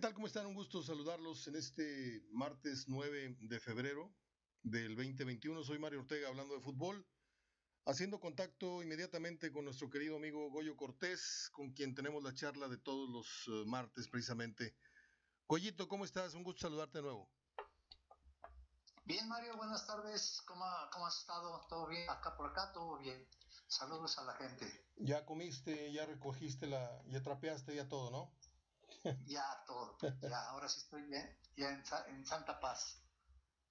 ¿Qué tal? ¿Cómo están? Un gusto saludarlos en este martes 9 de febrero del 2021. Soy Mario Ortega hablando de fútbol, haciendo contacto inmediatamente con nuestro querido amigo Goyo Cortés, con quien tenemos la charla de todos los eh, martes precisamente. Goyito, ¿cómo estás? Un gusto saludarte de nuevo. Bien, Mario, buenas tardes. ¿Cómo, ¿Cómo has estado? ¿Todo bien? Acá por acá, todo bien. Saludos a la gente. Ya comiste, ya recogiste la, ya trapeaste, ya todo, ¿no? Ya todo, ya, ahora sí estoy bien, ya en, Santa Paz.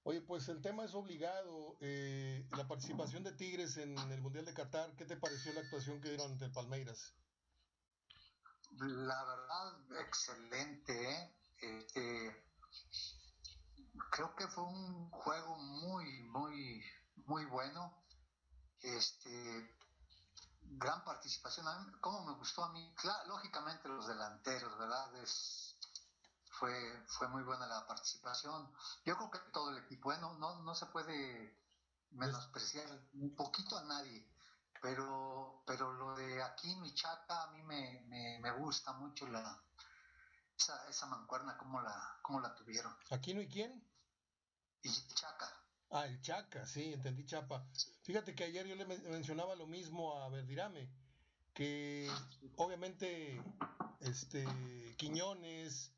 Oye, pues el tema es obligado. Eh, la participación de Tigres en el Mundial de Qatar, ¿qué te pareció la actuación que dieron ante el Palmeiras? La verdad, excelente. ¿eh? Este, creo que fue un juego muy, muy, muy bueno. Este, gran participación. ¿Cómo me gustó a mí? lógicamente los delanteros, ¿verdad? Es, fue, fue muy buena la participación. Yo creo que todo el equipo, ¿eh? no, no, se puede menospreciar un poquito a nadie, pero, pero lo de Aquino y Chaca a mí me, me, gusta mucho la, esa, esa mancuerna, cómo la, cómo la tuvieron. ¿Aquino y quién? Y Chaca. Ah, el Chaca, sí, entendí Chapa. Fíjate que ayer yo le mencionaba lo mismo a Verdirame, que obviamente este Quiñones,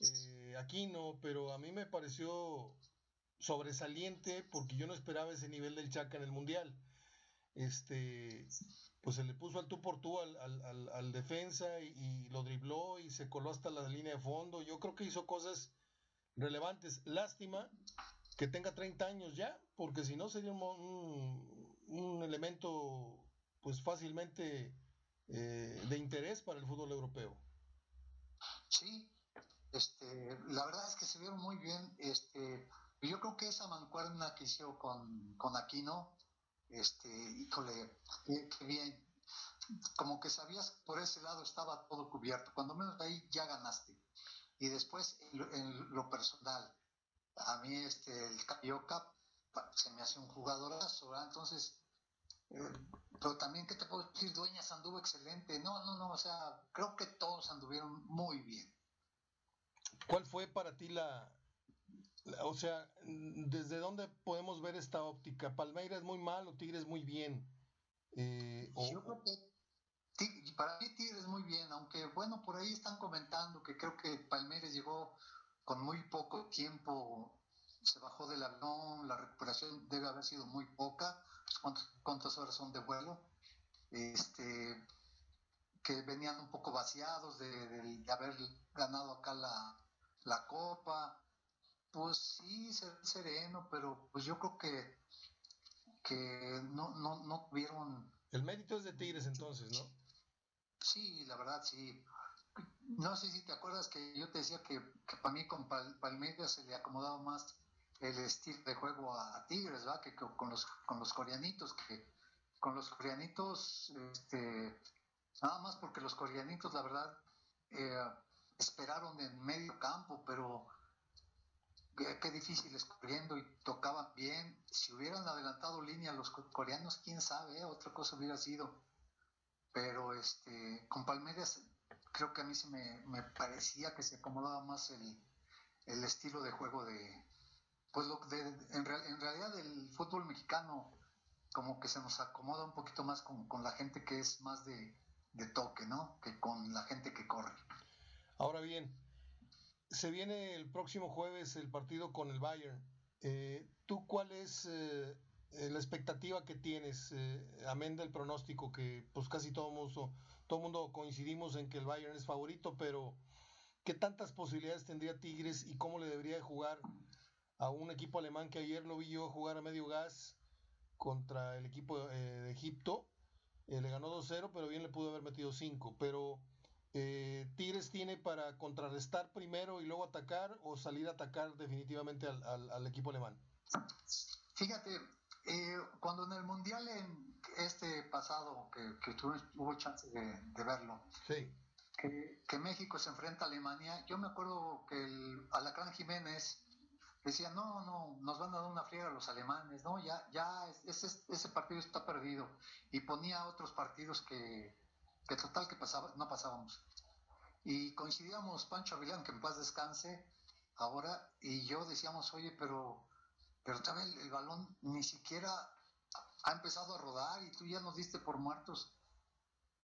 eh, Aquino, pero a mí me pareció sobresaliente porque yo no esperaba ese nivel del Chaca en el Mundial. Este, pues se le puso al tú por tú al, al, defensa y, y, lo dribló y se coló hasta la línea de fondo. Yo creo que hizo cosas relevantes. Lástima que tenga 30 años ya, porque si no sería un, un, elemento pues fácilmente eh, de interés para el fútbol europeo. Sí, este, la verdad es que se vieron muy bien. Este, yo creo que esa mancuerna que hizo con, con Aquino, este, híjole, qué, bien. Como que sabías por ese lado estaba todo cubierto. Cuando menos ahí ya ganaste. Y después en lo personal, a mí este, el Carioca se me hace un jugadorazo, ¿verdad? Entonces, eh, pero también, ¿qué te puedo decir? Dueñas anduvo excelente. No, no, no, o sea, creo que todos anduvieron muy bien. ¿Cuál fue para ti la, o sea, desde dónde podemos ver esta óptica? ¿Palmeiras muy mal o Tigres muy bien? Eh, Yo creo que para mí Tigres muy bien, aunque bueno, por ahí están comentando que creo que Palmeiras llegó con muy poco tiempo se bajó del avión, la recuperación debe haber sido muy poca, pues, ¿cuántas, horas son de vuelo? Este, que venían un poco vaciados de, haber ganado acá la, copa, pues sí, sereno, pero pues yo creo que, que no, no, no tuvieron... El mérito es de Tigres entonces, ¿no? Sí, la verdad sí. No sé si te acuerdas que yo te decía que, para mí con Palmeiras se le acomodaba más el estilo de juego a, Tigres, ¿verdad? Que, con los con los coreanitos, que con los coreanitos, este, nada más porque los coreanitos, la verdad, eh, esperaron en medio campo, pero qué, qué difíciles corriendo y tocaban bien. Si hubieran adelantado línea los coreanos, quién sabe, otra cosa hubiera sido. Pero este, con Palmeiras creo que a mí se me, parecía que se acomodaba más el, estilo de juego de, pues lo de, en, realidad el fútbol mexicano como que se nos acomoda un poquito más con, la gente que es más de, toque, ¿no? Que con la gente que corre. Ahora bien, se viene el próximo jueves el partido con el Bayern. Eh, ¿Tú cuál es eh, eh, la expectativa que tienes, eh, amén del pronóstico, que pues casi todo mundo, todo mundo coincidimos en que el Bayern es favorito, pero ¿qué tantas posibilidades tendría Tigres y cómo le debería jugar a un equipo alemán que ayer lo vi yo jugar a medio gas contra el equipo eh, de Egipto? le ganó 2-0, pero bien le pudo haber metido 5. Pero Tigres tiene para contrarrestar primero y luego atacar o salir a atacar definitivamente al, al equipo alemán. Fíjate, eh, cuando en el Mundial en este pasado, que, que hubo chance de, verlo, que, México se enfrenta a Alemania, yo me acuerdo que el Alacrán Jiménez decía, no, no, nos van a dar una friega los alemanes, no, ya, ya ese, ese partido está perdido. Y ponía otros partidos que, que total que pasaba, no pasábamos. y coincidíamos Pancho Avilán, que en paz descanse ahora, y yo decíamos, oye, pero, pero también el, el balón ni siquiera ha empezado a rodar y tú ya nos diste por muertos.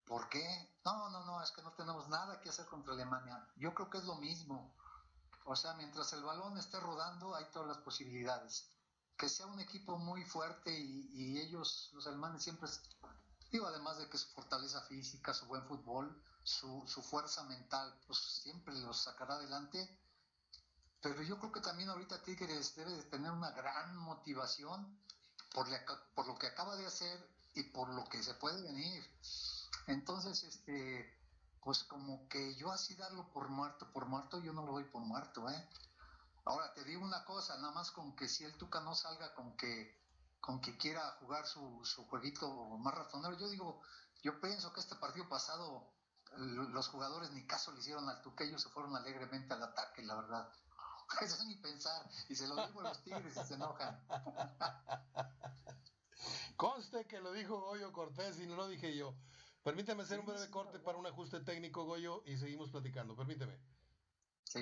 ¿Por qué? No, no, no, es que no tenemos nada que hacer contra Alemania. Yo creo que es lo mismo. O sea, mientras el balón esté rodando, hay todas las posibilidades. Que sea un equipo muy fuerte y, ellos, los alemanes, siempre, digo, además de que su fortaleza física, su buen fútbol, su, su fuerza mental, pues siempre los sacará adelante. Pero yo creo que también ahorita Tigres debe de tener una gran motivación por, lo que acaba de hacer y por lo que se puede venir. Entonces, este, pues como que yo así darlo por muerto, por muerto, yo no lo doy por muerto, ¿eh? Ahora te digo una cosa, nada más con que si el Tuca no salga con que con que quiera jugar su, su jueguito más ratonero, yo digo, yo pienso que este partido pasado los jugadores ni caso le hicieron al Tuca, ellos se fueron alegremente al ataque, la verdad. Eso es mi pensar, y se lo digo a los tigres y se enojan. Conste que lo dijo Goyo Cortés y no lo dije yo. Permíteme hacer un breve corte para un ajuste técnico, Goyo, y seguimos platicando. Permíteme. Sí.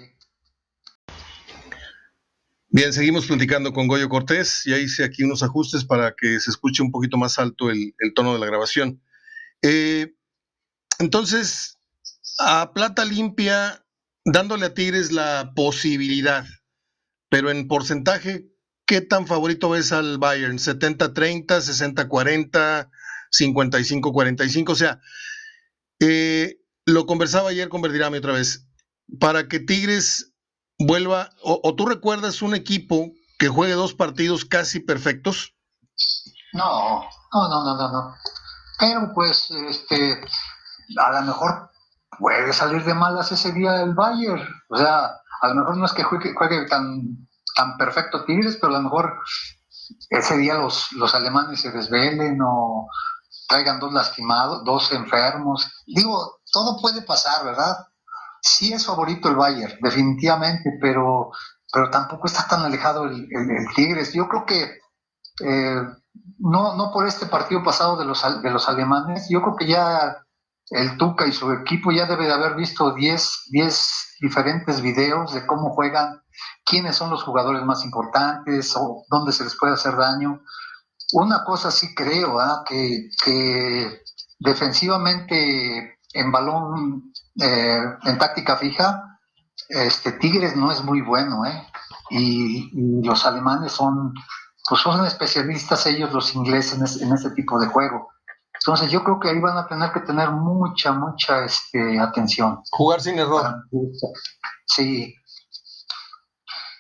Bien, seguimos platicando con Goyo Cortés. Ya hice aquí unos ajustes para que se escuche un poquito más alto el, tono de la grabación. Eh, entonces, a plata limpia, dándole a Tigres la posibilidad, pero en porcentaje, ¿qué tan favorito ves al Bayern? ¿70-30, 60-40? 55-45. O sea, eh, lo conversaba ayer con Verdirame otra vez. Para que Tigres vuelva, o, tú recuerdas un equipo que juegue dos partidos casi perfectos? No, no, no, no, no, no. Pero pues, este, a lo mejor puede salir de malas ese día el Bayern. O sea, a lo mejor no es que juegue, tan, tan perfecto Tigres, pero a lo mejor ese día los, alemanes se desvelen o, traigan dos lastimados, dos enfermos. Digo, todo puede pasar, ¿verdad? Sí es favorito el Bayern, definitivamente, pero, pero tampoco está tan alejado el, Tigres. Yo creo que eh, no, no por este partido pasado de los, de los alemanes, yo creo que ya el Tuca y su equipo ya debe de haber visto 10, 10 diferentes videos de cómo juegan, quiénes son los jugadores más importantes o dónde se les puede hacer daño una cosa sí creo, ¿ah? que, defensivamente en balón, eh, en táctica fija, este Tigres no es muy bueno, ¿eh? Y, los alemanes son, pues son especialistas ellos, los ingleses, en, este tipo de juego. Entonces yo creo que ahí van a tener que tener mucha, mucha este, atención. Jugar sin error. Sí,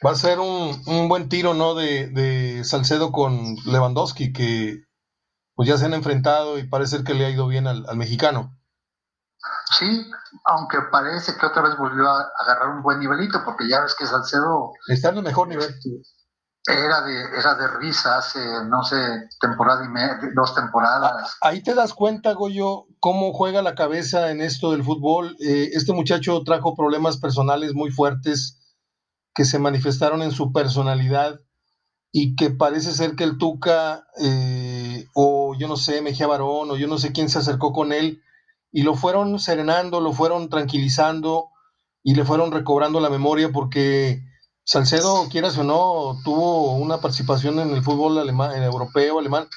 Va a ser un, buen tiro, ¿no? De, Salcedo con Lewandowski, que pues ya se han enfrentado y parece que le ha ido bien al, mexicano. Sí, aunque parece que otra vez volvió a agarrar un buen nivelito, porque ya ves que Salcedo... Está en el mejor nivel. Era de, era de risa hace, no sé, temporada y media, dos temporadas. Ah, ahí te das cuenta, Goyo, cómo juega la cabeza en esto del fútbol. Eh, este muchacho trajo problemas personales muy fuertes que se manifestaron en su personalidad y que parece ser que el Tuca eh, o yo no sé, Mejía Barón o yo no sé quién se acercó con él y lo fueron serenando, lo fueron tranquilizando y le fueron recobrando la memoria porque Salcedo, quieras o no, tuvo una participación en el fútbol alemán, en europeo, alemán,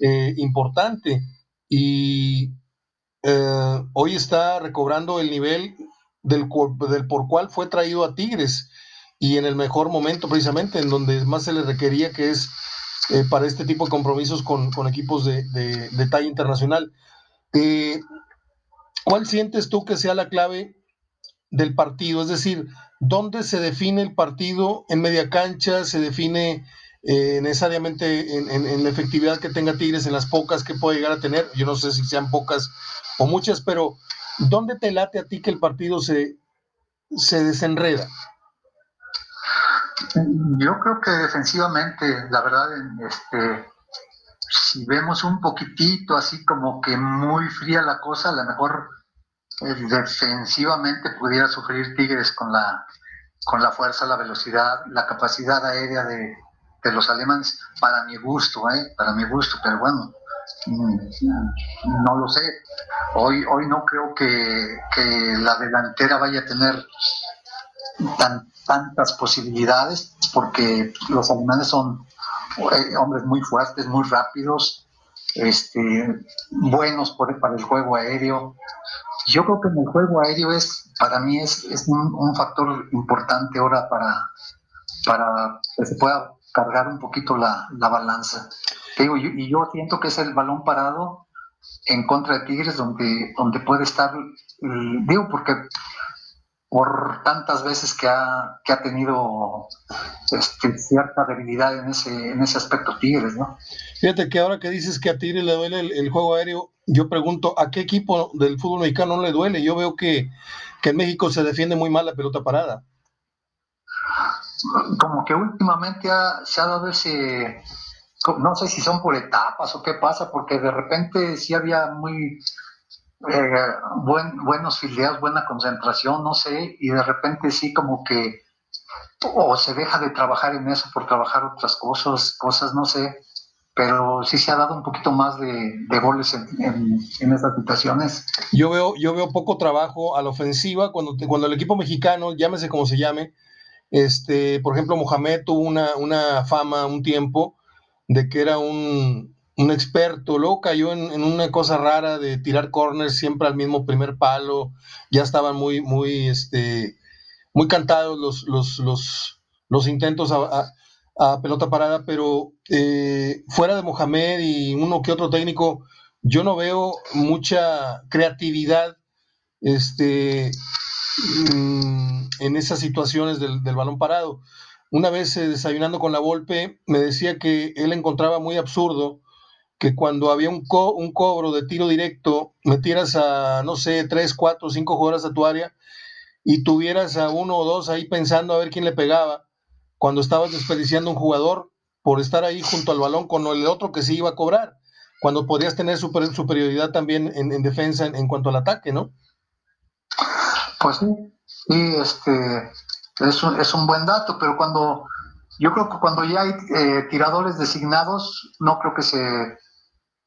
eh, importante y eh, hoy está recobrando el nivel del, del por cual fue traído a Tigres y en el mejor momento precisamente, en donde más se le requería, que es eh, para este tipo de compromisos con, equipos de, de, talla internacional. Eh, ¿Cuál sientes tú que sea la clave del partido? Es decir, ¿dónde se define el partido en media cancha? ¿Se define eh, necesariamente en, la efectividad que tenga Tigres, en las pocas que puede llegar a tener? Yo no sé si sean pocas o muchas, pero ¿dónde te late a ti que el partido se, se desenreda? Yo creo que defensivamente, la verdad, este, si vemos un poquitito así como que muy fría la cosa, a lo mejor defensivamente pudiera sufrir Tigres con la, con la fuerza, la velocidad, la capacidad aérea de, los alemanes, para mi gusto, ¿eh? para mi gusto, pero bueno, Mm, no lo sé. Hoy, hoy no creo que, la delantera vaya a tener tan, tantas posibilidades porque los alemanes son eh, hombres muy fuertes, muy rápidos, este, buenos por, para el juego aéreo. Yo creo que en el juego aéreo es, para mí es, un, factor importante ahora para, para que se pueda cargar un poquito la, balanza. y yo siento que es el balón parado en contra de Tigres donde, donde puede estar, mm, digo, porque por tantas veces que ha, que ha tenido este, cierta debilidad en ese, en ese aspecto Tigres, ¿no? Fíjate que ahora que dices que a Tigres le duele el, juego aéreo, yo pregunto, ¿a qué equipo del fútbol mexicano no le duele? Yo veo que, que en México se defiende muy mal la pelota parada. Como que últimamente se ha dado ese, no sé si son por etapas o qué pasa, porque de repente sí había muy buen, buenos filiados, buena concentración, no sé, y de repente sí como que o se deja de trabajar en eso por trabajar otras cosas, cosas, no sé, pero sí se ha dado un poquito más de, goles en, en, estas situaciones. Yo veo, yo veo poco trabajo a la ofensiva cuando, cuando el equipo mexicano, llámese como se llame, este, por ejemplo, Mohamed tuvo una, una fama un tiempo de que era un, experto, luego cayó en, una cosa rara de tirar corners siempre al mismo primer palo, ya estaban muy, muy, este, muy cantados los, los, los, intentos a, pelota parada, pero eh, fuera de Mohamed y uno que otro técnico, yo no veo mucha creatividad este, mm, en esas situaciones del, del balón parado. Una vez eh, desayunando con la Volpe, me decía que él encontraba muy absurdo que cuando había un, un cobro de tiro directo, metieras a, no sé, tres, cuatro, cinco jugadores a tu área y tuvieras a uno o dos ahí pensando a ver quién le pegaba, cuando estabas desperdiciando un jugador por estar ahí junto al balón con el otro que sí iba a cobrar, cuando podrías tener super, superioridad también en, defensa en, cuanto al ataque, ¿no? Pues sí, este, es un, es un buen dato, pero cuando yo creo que cuando ya hay eh, tiradores designados, no creo que se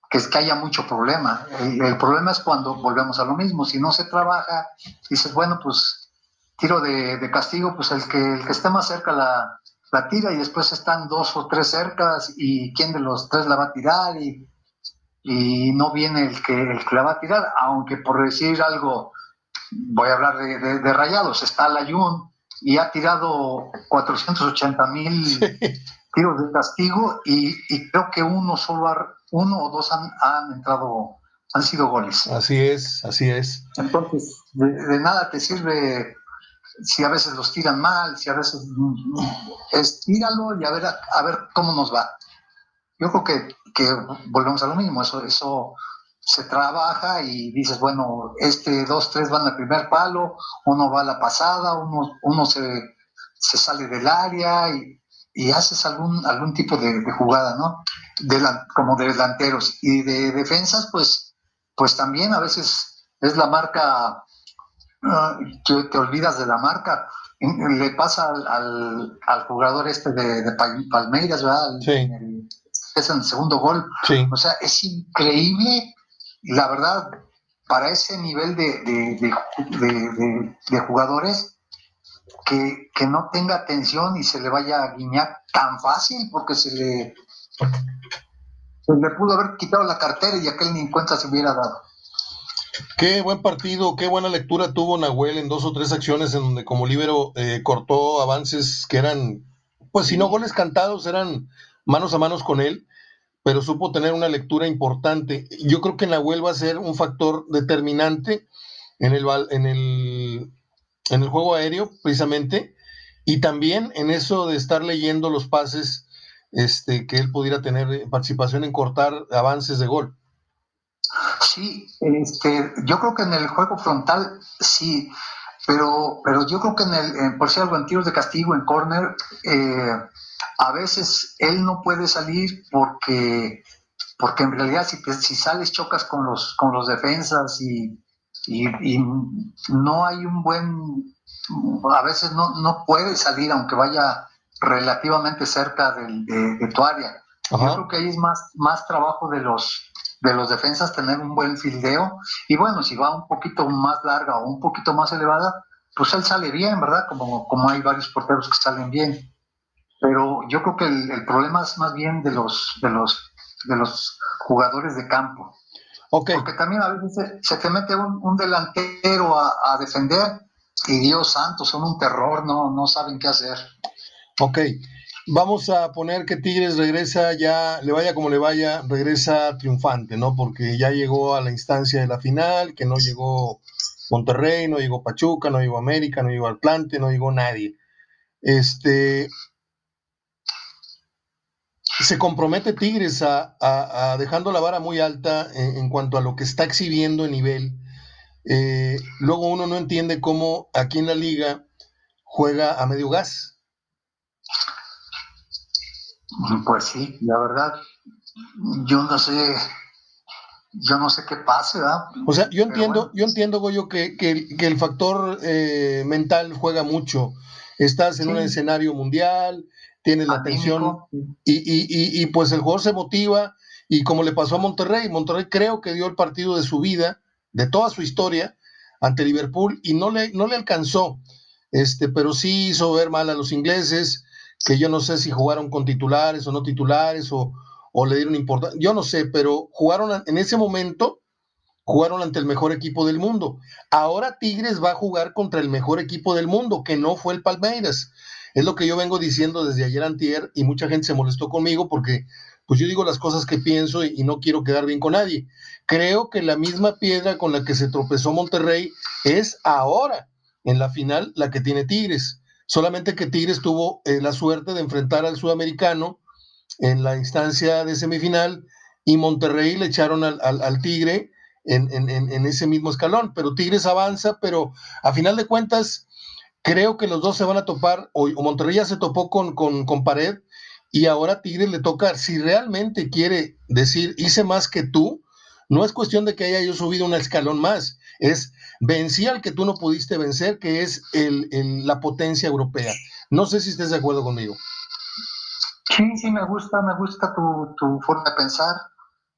que, que haya mucho problema. El, problema es cuando volvemos a lo mismo. Si no se trabaja, dices, bueno, pues tiro de, castigo, pues el que, el que esté más cerca la, tira y después están dos o tres cercas y quién de los tres la va a tirar y, y no viene el que, el que la va a tirar, aunque por decir algo, voy a hablar de, rayados, está la Jun y ha tirado 480 mil de castigo y, creo que uno solo uno o dos han, entrado, han sido goles. Así es, así es. Entonces, de, nada te sirve si a veces los tiran mal, si a veces es tíralo y a ver a, ver cómo nos va. Yo creo que, que volvemos a lo mismo, eso, eso se trabaja y dices, bueno, este, dos, tres van al primer palo, uno va a la pasada, uno, uno se, sale del área y, haces algún, algún tipo de, jugada, ¿no? De como de delanteros. Y de defensas, pues, pues también a veces es la marca, uh, que te olvidas de la marca. Le pasa al, al, jugador este de, Palmeiras, ¿verdad? Sí. es el segundo gol. Sí. O sea, es increíble la verdad, para ese nivel de, jugadores, que, no tenga atención y se le vaya a guiñar tan fácil, porque se le, pudo haber quitado la cartera y aquel ni cuenta se hubiera dado. Qué buen partido, qué buena lectura tuvo Nahuel en dos o tres acciones en donde como líbero eh, cortó avances que eran, pues si no goles cantados, eran manos a manos con él pero supo tener una lectura importante. Yo creo que Nahuel va a ser un factor determinante en el, en el, en el juego aéreo, precisamente, y también en eso de estar leyendo los pases, este, que él pudiera tener participación en cortar avances de gol. Sí, este, yo creo que en el juego frontal sí, pero, pero yo creo que en el, por si algo en tiros de castigo, en corner, eh, a veces él no puede salir porque, porque en realidad si, si sales chocas con los, con los defensas y, no hay un buen, a veces no, no puede salir aunque vaya relativamente cerca de, tu área. Yo creo que ahí es más, más trabajo de los, de los defensas tener un buen fildeo. Y bueno, si va un poquito más larga o un poquito más elevada, pues él sale bien, ¿verdad? Como, como hay varios porteros que salen bien. Pero yo creo que el, problema es más bien de los, de los, de los jugadores de campo. Okay. Porque también a veces se, te mete un, delantero a, defender y Dios santo, son un terror, no, no saben qué hacer. Ok, vamos a poner que Tigres regresa ya, le vaya como le vaya, regresa triunfante, ¿no? Porque ya llegó a la instancia de la final, que no llegó Monterrey, no llegó Pachuca, no llegó América, no llegó Atlante, no llegó nadie. Este, se compromete Tigres a, dejando la vara muy alta en, cuanto a lo que está exhibiendo en nivel. Eh, luego uno no entiende cómo aquí en la liga juega a medio gas. Pues sí, la verdad, yo no sé, yo no sé qué pase, ¿verdad? O sea, yo entiendo, yo entiendo, Goyo, que, que, el factor eh, mental juega mucho. Estás en un escenario mundial, tienes la atención y, y, y, pues el jugador se motiva y como le pasó a Monterrey, Monterrey creo que dio el partido de su vida, de toda su historia, ante Liverpool y no le, no le alcanzó, este, pero sí hizo ver mal a los ingleses, que yo no sé si jugaron con titulares o no titulares o, o le dieron importancia, yo no sé, pero jugaron en ese momento, jugaron ante el mejor equipo del mundo. Ahora Tigres va a jugar contra el mejor equipo del mundo, que no fue el Palmeiras. Es lo que yo vengo diciendo desde ayer antier y mucha gente se molestó conmigo porque pues yo digo las cosas que pienso y, no quiero quedar bien con nadie. Creo que la misma piedra con la que se tropezó Monterrey es ahora en la final la que tiene Tigres. Solamente que Tigres tuvo eh, la suerte de enfrentar al sudamericano en la instancia de semifinal y Monterrey le echaron al, Tigre en, en, ese mismo escalón. Pero Tigres avanza, pero a final de cuentas Creo que los dos se van a topar, o, Monterrey ya se topó con, con, pared, y ahora Tigres le toca, si realmente quiere decir, hice más que tú, no es cuestión de que haya yo subido un escalón más, es vencí al que tú no pudiste vencer, que es el, la potencia europea. No sé si estés de acuerdo conmigo. Sí, sí, me gusta, me gusta tu, forma de pensar.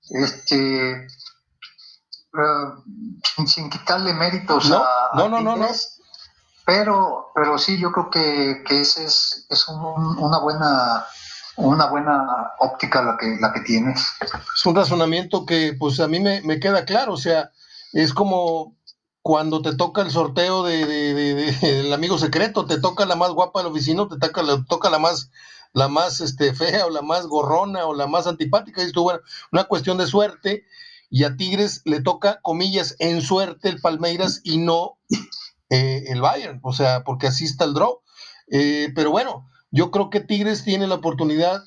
Este, eh, sin, quitarle méritos no, a, no, no, no, no, pero, pero sí, yo creo que, que ese es, es una buena una buena óptica la que, la que tienes. Es un razonamiento que pues a mí me, queda claro, o sea, es como cuando te toca el sorteo de, de, amigo secreto, te toca la más guapa del oficina, te toca, toca la más la más este, fea o la más gorrona o la más antipática, y esto, bueno, una cuestión de suerte, y a Tigres le toca, comillas, en suerte el Palmeiras y no eh, el Bayern, o sea, porque así está el draw. Eh, pero bueno, yo creo que Tigres tiene la oportunidad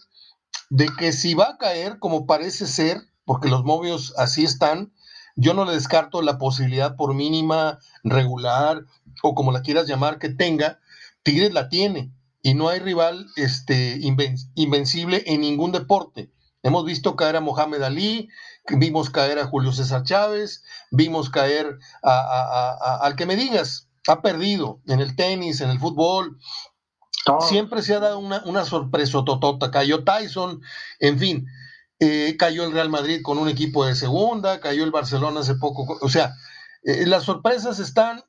de que si va a caer, como parece ser, porque los movios así están, yo no le descarto la posibilidad por mínima, regular o como la quieras llamar que tenga, Tigres la tiene y no hay rival este, invencible en ningún deporte. Hemos visto caer a Mohamed Ali, vimos caer a Julio César Chávez, vimos caer al que me digas, ha perdido en el tenis, en el fútbol. Siempre se ha dado una, una sorpresa totota. Cayó Tyson, en fin, eh, cayó el Real Madrid con un equipo de segunda, cayó el Barcelona hace poco. O sea, eh, las sorpresas están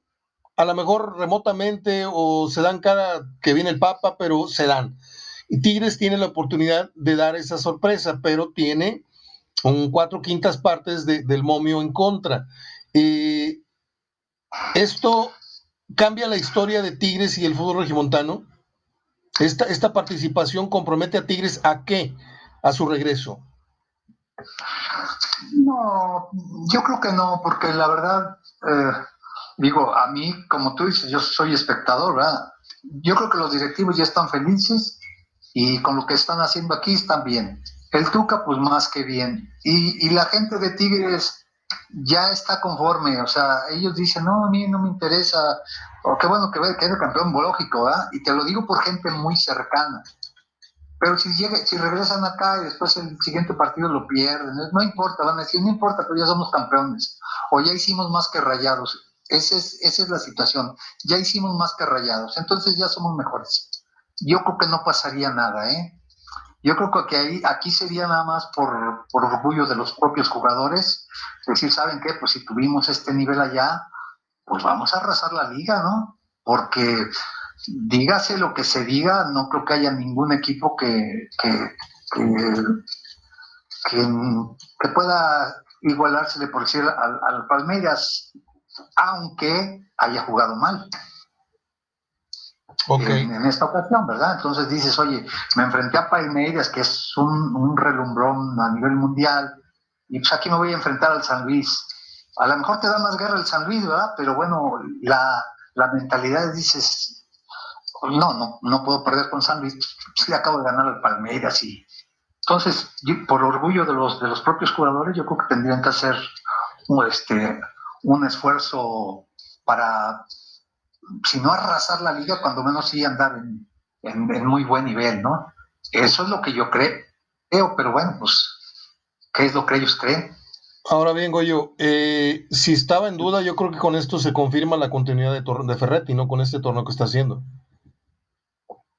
a lo mejor remotamente o se dan cada que viene el Papa, pero se dan. Y Tigres tiene la oportunidad de dar esa sorpresa, pero tiene un cuatro quintas partes del momio en contra. Eh, esto cambia la historia de Tigres y el fútbol regimontano? Esta, esta participación compromete a Tigres a qué? A su regreso. No, yo creo que no, porque la verdad, eh, digo, a mí, como tú dices, yo soy espectador, ¿verdad? Yo creo que los directivos ya están felices y con lo que están haciendo aquí están bien. El Tuca, pues más que bien. Y, y la gente de Tigres, ya está conforme, o sea, ellos dicen, no, a mí no me interesa, o qué bueno que que el campeón lógico, ¿verdad? Y te lo digo por gente muy cercana. Pero si, llega, si regresan acá y después el siguiente partido lo pierden, no importa, van a decir, no importa, pero ya somos campeones, o ya hicimos más que rayados. Esa es, esa es la situación, ya hicimos más que rayados, entonces ya somos mejores. Yo creo que no pasaría nada, ¿eh? yo creo que ahí, aquí sería nada más por, por orgullo de los propios jugadores, decir, ¿saben qué? Pues si tuvimos este nivel allá, pues vamos a arrasar la liga, ¿no? Porque dígase lo que se diga, no creo que haya ningún equipo que, que, que, pueda igualársele por decir al, al Palmeiras, aunque haya jugado mal. En, esta ocasión, ¿verdad? Entonces dices, oye, me enfrenté a Palmeiras, que es un, un, relumbrón a nivel mundial, y pues aquí me voy a enfrentar al San Luis. A lo mejor te da más guerra el San Luis, ¿verdad? Pero bueno, la, la mentalidad dices, no, no, no puedo perder con San Luis, pues le acabo de ganar al Palmeiras y entonces, por orgullo de los, de los propios jugadores, yo creo que tendrían que hacer este, un esfuerzo para si no arrasar la liga, cuando menos sí andar en, muy buen nivel, ¿no? Eso es lo que yo creo, pero bueno, pues, ¿qué es lo que ellos creen? Ahora bien, Goyo, eh, si estaba en duda, yo creo que con esto se confirma la continuidad de, de Ferretti, ¿no? Con este torneo que está haciendo.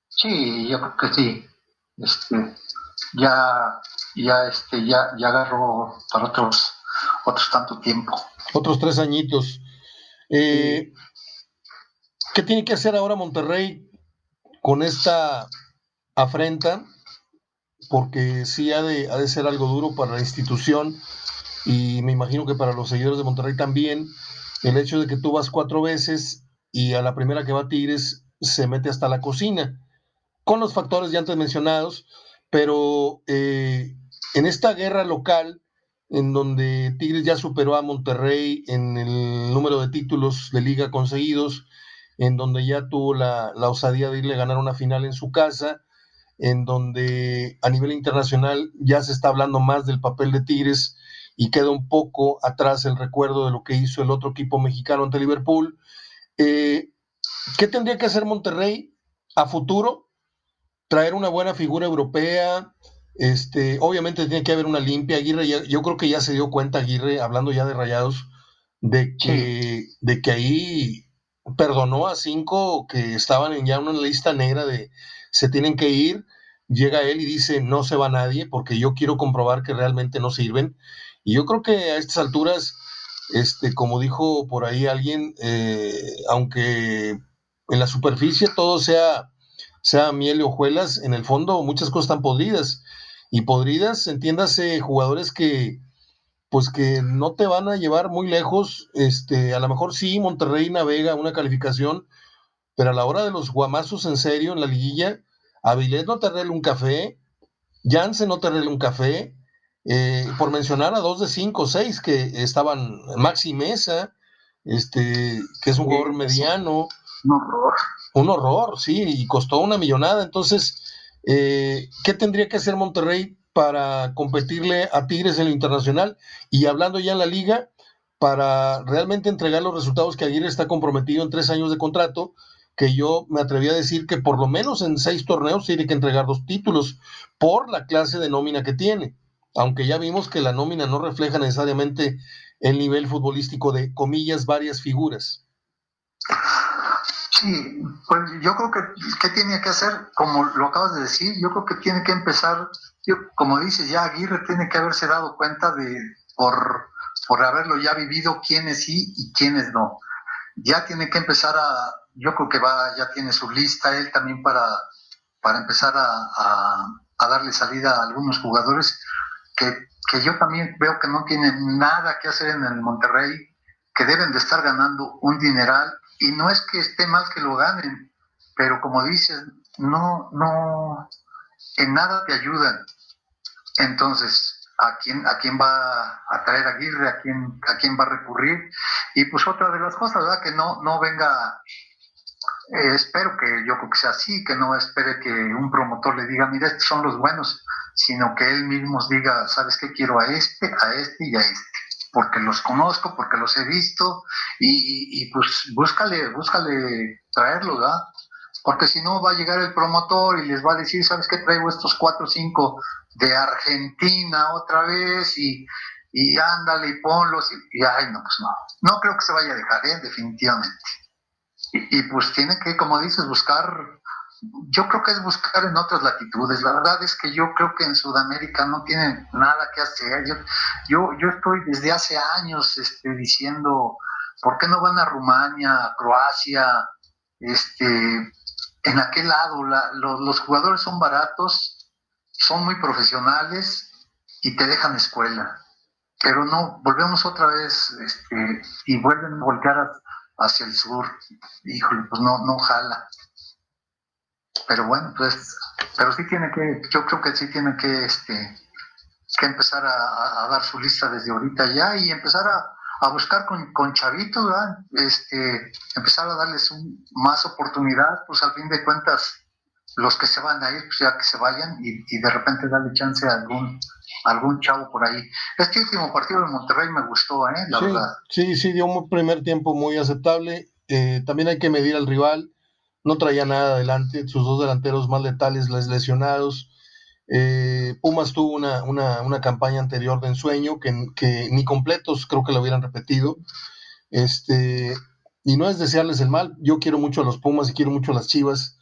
Sí, yo creo que sí. Este, ya, ya, este, ya, ya agarró para otros, otros tanto tiempo. Otros tres añitos. Eh, ¿Qué tiene que hacer ahora Monterrey con esta afrenta? Porque sí ha de, ha de ser algo duro para la institución y me imagino que para los seguidores de Monterrey también, el hecho de que tú vas cuatro veces y a la primera que va Tigres se mete hasta la cocina, con los factores ya antes mencionados, pero eh, en esta guerra local, en donde Tigres ya superó a Monterrey en el número de títulos de liga conseguidos, en donde ya tuvo la, osadía de irle a ganar una final en su casa, en donde a nivel internacional ya se está hablando más del papel de Tigres y queda un poco atrás el recuerdo de lo que hizo el otro equipo mexicano ante Liverpool. Eh, ¿Qué tendría que hacer Monterrey a futuro? Traer una buena figura europea. Este, obviamente tiene que haber una limpia. Aguirre, yo creo que ya se dio cuenta Aguirre, hablando ya de rayados, de que, de que ahí perdonó a cinco que estaban en ya una lista negra de se tienen que ir. Llega él y dice, no se va nadie porque yo quiero comprobar que realmente no sirven. Y yo creo que a estas alturas, este, como dijo por ahí alguien, eh, aunque en la superficie todo sea, sea miel y hojuelas, en el fondo muchas cosas están podridas. Y podridas, entiéndase, jugadores que, pues que no te van a llevar muy lejos. Este, a lo mejor sí, Monterrey navega una calificación, pero a la hora de los guamazos en serio en la liguilla, Avilés no te arregla un café, Jansen no te arregla un café, eh, por mencionar a dos de cinco o seis que estaban Maxi Mesa, este, que es un jugador mediano. Un horror. Un horror, sí, y costó una millonada. Entonces, eh, ¿qué tendría que hacer Monterrey para competirle a Tigres en lo internacional y hablando ya en la liga, para realmente entregar los resultados que Aguirre está comprometido en tres años de contrato, que yo me atreví a decir que por lo menos en seis torneos tiene que entregar dos títulos por la clase de nómina que tiene, aunque ya vimos que la nómina no refleja necesariamente el nivel futbolístico de comillas varias figuras. Sí, pues yo creo que ¿qué tiene que hacer? Como lo acabas de decir, yo creo que tiene que empezar, como dices, ya Aguirre tiene que haberse dado cuenta de, por, por haberlo ya vivido, quiénes sí y quiénes no. Ya tiene que empezar a, yo creo que va, ya tiene su lista él también para, para empezar a, a, darle salida a algunos jugadores que, que yo también veo que no tienen nada que hacer en el Monterrey, que deben de estar ganando un dineral y no es que esté mal que lo ganen, pero como dices, no, no, en nada te ayudan. Entonces, ¿a quién, a quién va a traer Aguirre? ¿A quién, a quién va a recurrir? Y pues otra de las cosas, ¿verdad? Que no, no venga, eh, espero que yo creo que sea así, que no espere que un promotor le diga, mira, estos son los buenos, sino que él mismo diga, ¿sabes qué? Quiero a este, a este y a este porque los conozco, porque los he visto, y, pues búscale, búscale traerlos, ¿verdad? Porque si no va a llegar el promotor y les va a decir, ¿sabes qué? Traigo estos cuatro o cinco de Argentina otra vez y, y ándale y ponlos y, ay, no, pues no, no creo que se vaya a dejar, ¿eh? definitivamente. Y, pues tiene que, como dices, buscar yo creo que es buscar en otras latitudes. La verdad es que yo creo que en Sudamérica no tienen nada que hacer. Yo, yo, estoy desde hace años este, diciendo, ¿por qué no van a Rumania, a Croacia? Este, en aquel lado, los jugadores son baratos, son muy profesionales y te dejan escuela. Pero no, volvemos otra vez este, y vuelven a volcar hacia el sur. Híjole, pues no, no jala pero bueno, pues, pero sí tiene que, yo creo que sí tiene que, este, que empezar a, dar su lista desde ahorita ya y empezar a, buscar con, con chavitos. Este, empezar a darles más oportunidad, pues al fin de cuentas, los que se van a ir, pues ya que se vayan y, de repente darle chance a algún, algún chavo por ahí. Este último partido de Monterrey me gustó, ¿eh? La sí, verdad. Sí, sí, dio un primer tiempo muy aceptable. Eh, también hay que medir al rival no traía nada adelante, sus dos delanteros más letales lesionados. Eh, Pumas tuvo una, una, campaña anterior de ensueño que, que, ni completos creo que lo hubieran repetido. Este, y no es desearles el mal, yo quiero mucho a los Pumas y quiero mucho a las Chivas,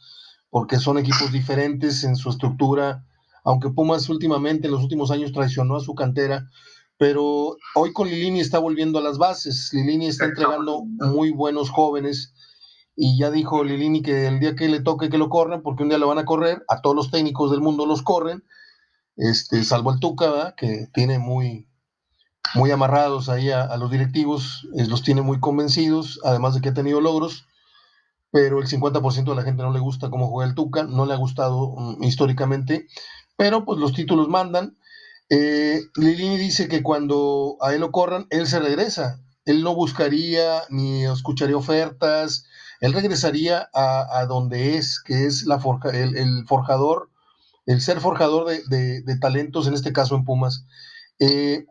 porque son equipos diferentes en su estructura, aunque Pumas últimamente en los últimos años traicionó a su cantera, pero hoy con Lilini está volviendo a las bases, Lilini está entregando muy buenos jóvenes y ya dijo Lilini que el día que le toque que lo corran, porque un día lo van a correr, a todos los técnicos del mundo los corren, este, salvo el Tuca, que tiene muy, muy amarrados ahí a, los directivos, los tiene muy convencidos, además de que ha tenido logros, pero el 50% de la gente no le gusta cómo juega el Tuca, no le ha gustado mm, históricamente, pero pues los títulos mandan. Eh, Lilini dice que cuando a él lo corran, él se regresa, él no buscaría ni escucharía ofertas, él regresaría a, donde es, que es la forja, el, forjador, el ser forjador de, talentos, en este caso en Pumas. Eh,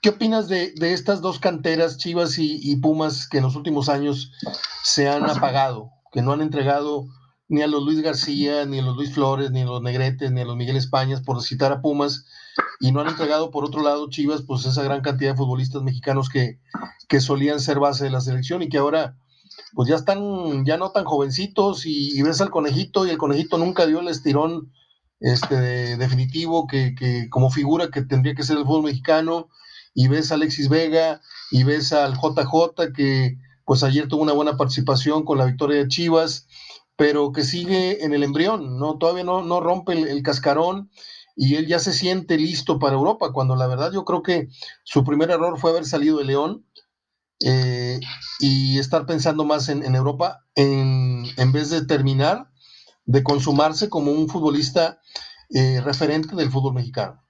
¿Qué opinas de, estas dos canteras, Chivas y, Pumas, que en los últimos años se han apagado, que no han entregado ni a los Luis García, ni a los Luis Flores, ni a los Negretes, ni a los Miguel Españas, por citar a Pumas, y no han entregado, por otro lado, Chivas, pues esa gran cantidad de futbolistas mexicanos que, que solían ser base de la selección y que ahora pues ya están, ya no tan jovencitos y, ves al conejito y el conejito nunca dio el estirón este, definitivo que, como figura que tendría que ser el fútbol mexicano y ves a Alexis Vega y ves al JJ que pues ayer tuvo una buena participación con la victoria de Chivas, pero que sigue en el embrión, ¿no? Todavía no, no rompe el, cascarón y él ya se siente listo para Europa, cuando la verdad yo creo que su primer error fue haber salido de León eh, y estar pensando más en, Europa en, en, vez de terminar de consumarse como un futbolista eh, referente del fútbol mexicano.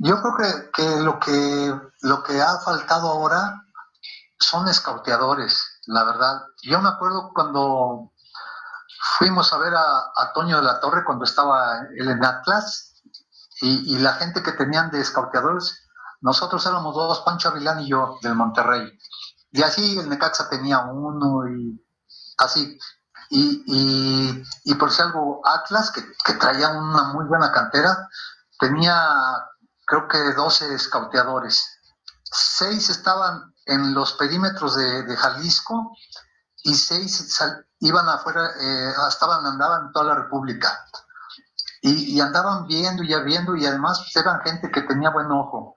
yo creo que, lo que lo que ha faltado ahora son escauteadores, la verdad. Yo me acuerdo cuando fuimos a ver a, Toño de la Torre cuando estaba él en Atlas y, y la gente que tenían de escauteadores nosotros éramos dos, Pancho Avilán y yo, del Monterrey. Y así el Necaxa tenía uno y así. Y, por si algo, Atlas, que, traía una muy buena cantera, tenía creo que 12 escauteadores. Seis estaban en los perímetros de, Jalisco y seis iban afuera, eh, estaban, andaban en toda la República. Y, y, andaban viendo y viendo y además pues, eran gente que tenía buen ojo.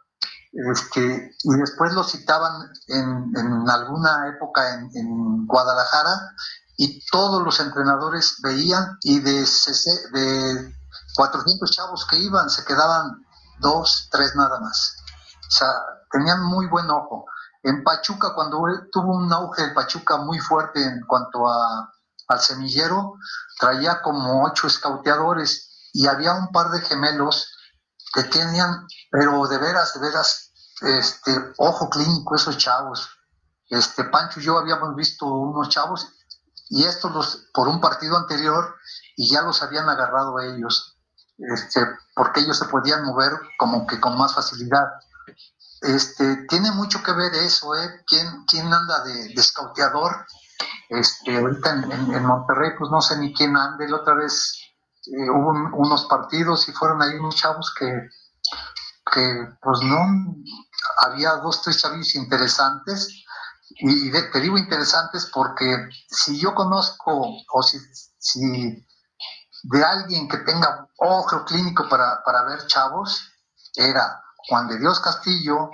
Este, y después lo citaban en, alguna época en, Guadalajara y todos los entrenadores veían y de, de 400 chavos que iban se quedaban dos, tres nada más. O sea, tenían muy buen ojo. En Pachuca, cuando tuvo un auge de Pachuca muy fuerte en cuanto a, al semillero, traía como ocho escauteadores y había un par de gemelos que tenían, pero de veras, de veras, este, ojo clínico esos chavos. Este, Pancho y yo habíamos visto unos chavos y estos los, por un partido anterior y ya los habían agarrado ellos, este, porque ellos se podían mover como que con más facilidad. Este, tiene mucho que ver eso, ¿eh? ¿Quién, quién anda de, de scouteador? Este, ahorita en, Monterrey, pues no sé ni quién ande. La otra vez eh, hubo unos partidos y fueron ahí unos chavos que, que pues no, había dos, tres chavillos interesantes Y te digo interesantes porque si yo conozco o si, si de alguien que tenga ojo clínico para, para ver chavos, era Juan de Dios Castillo,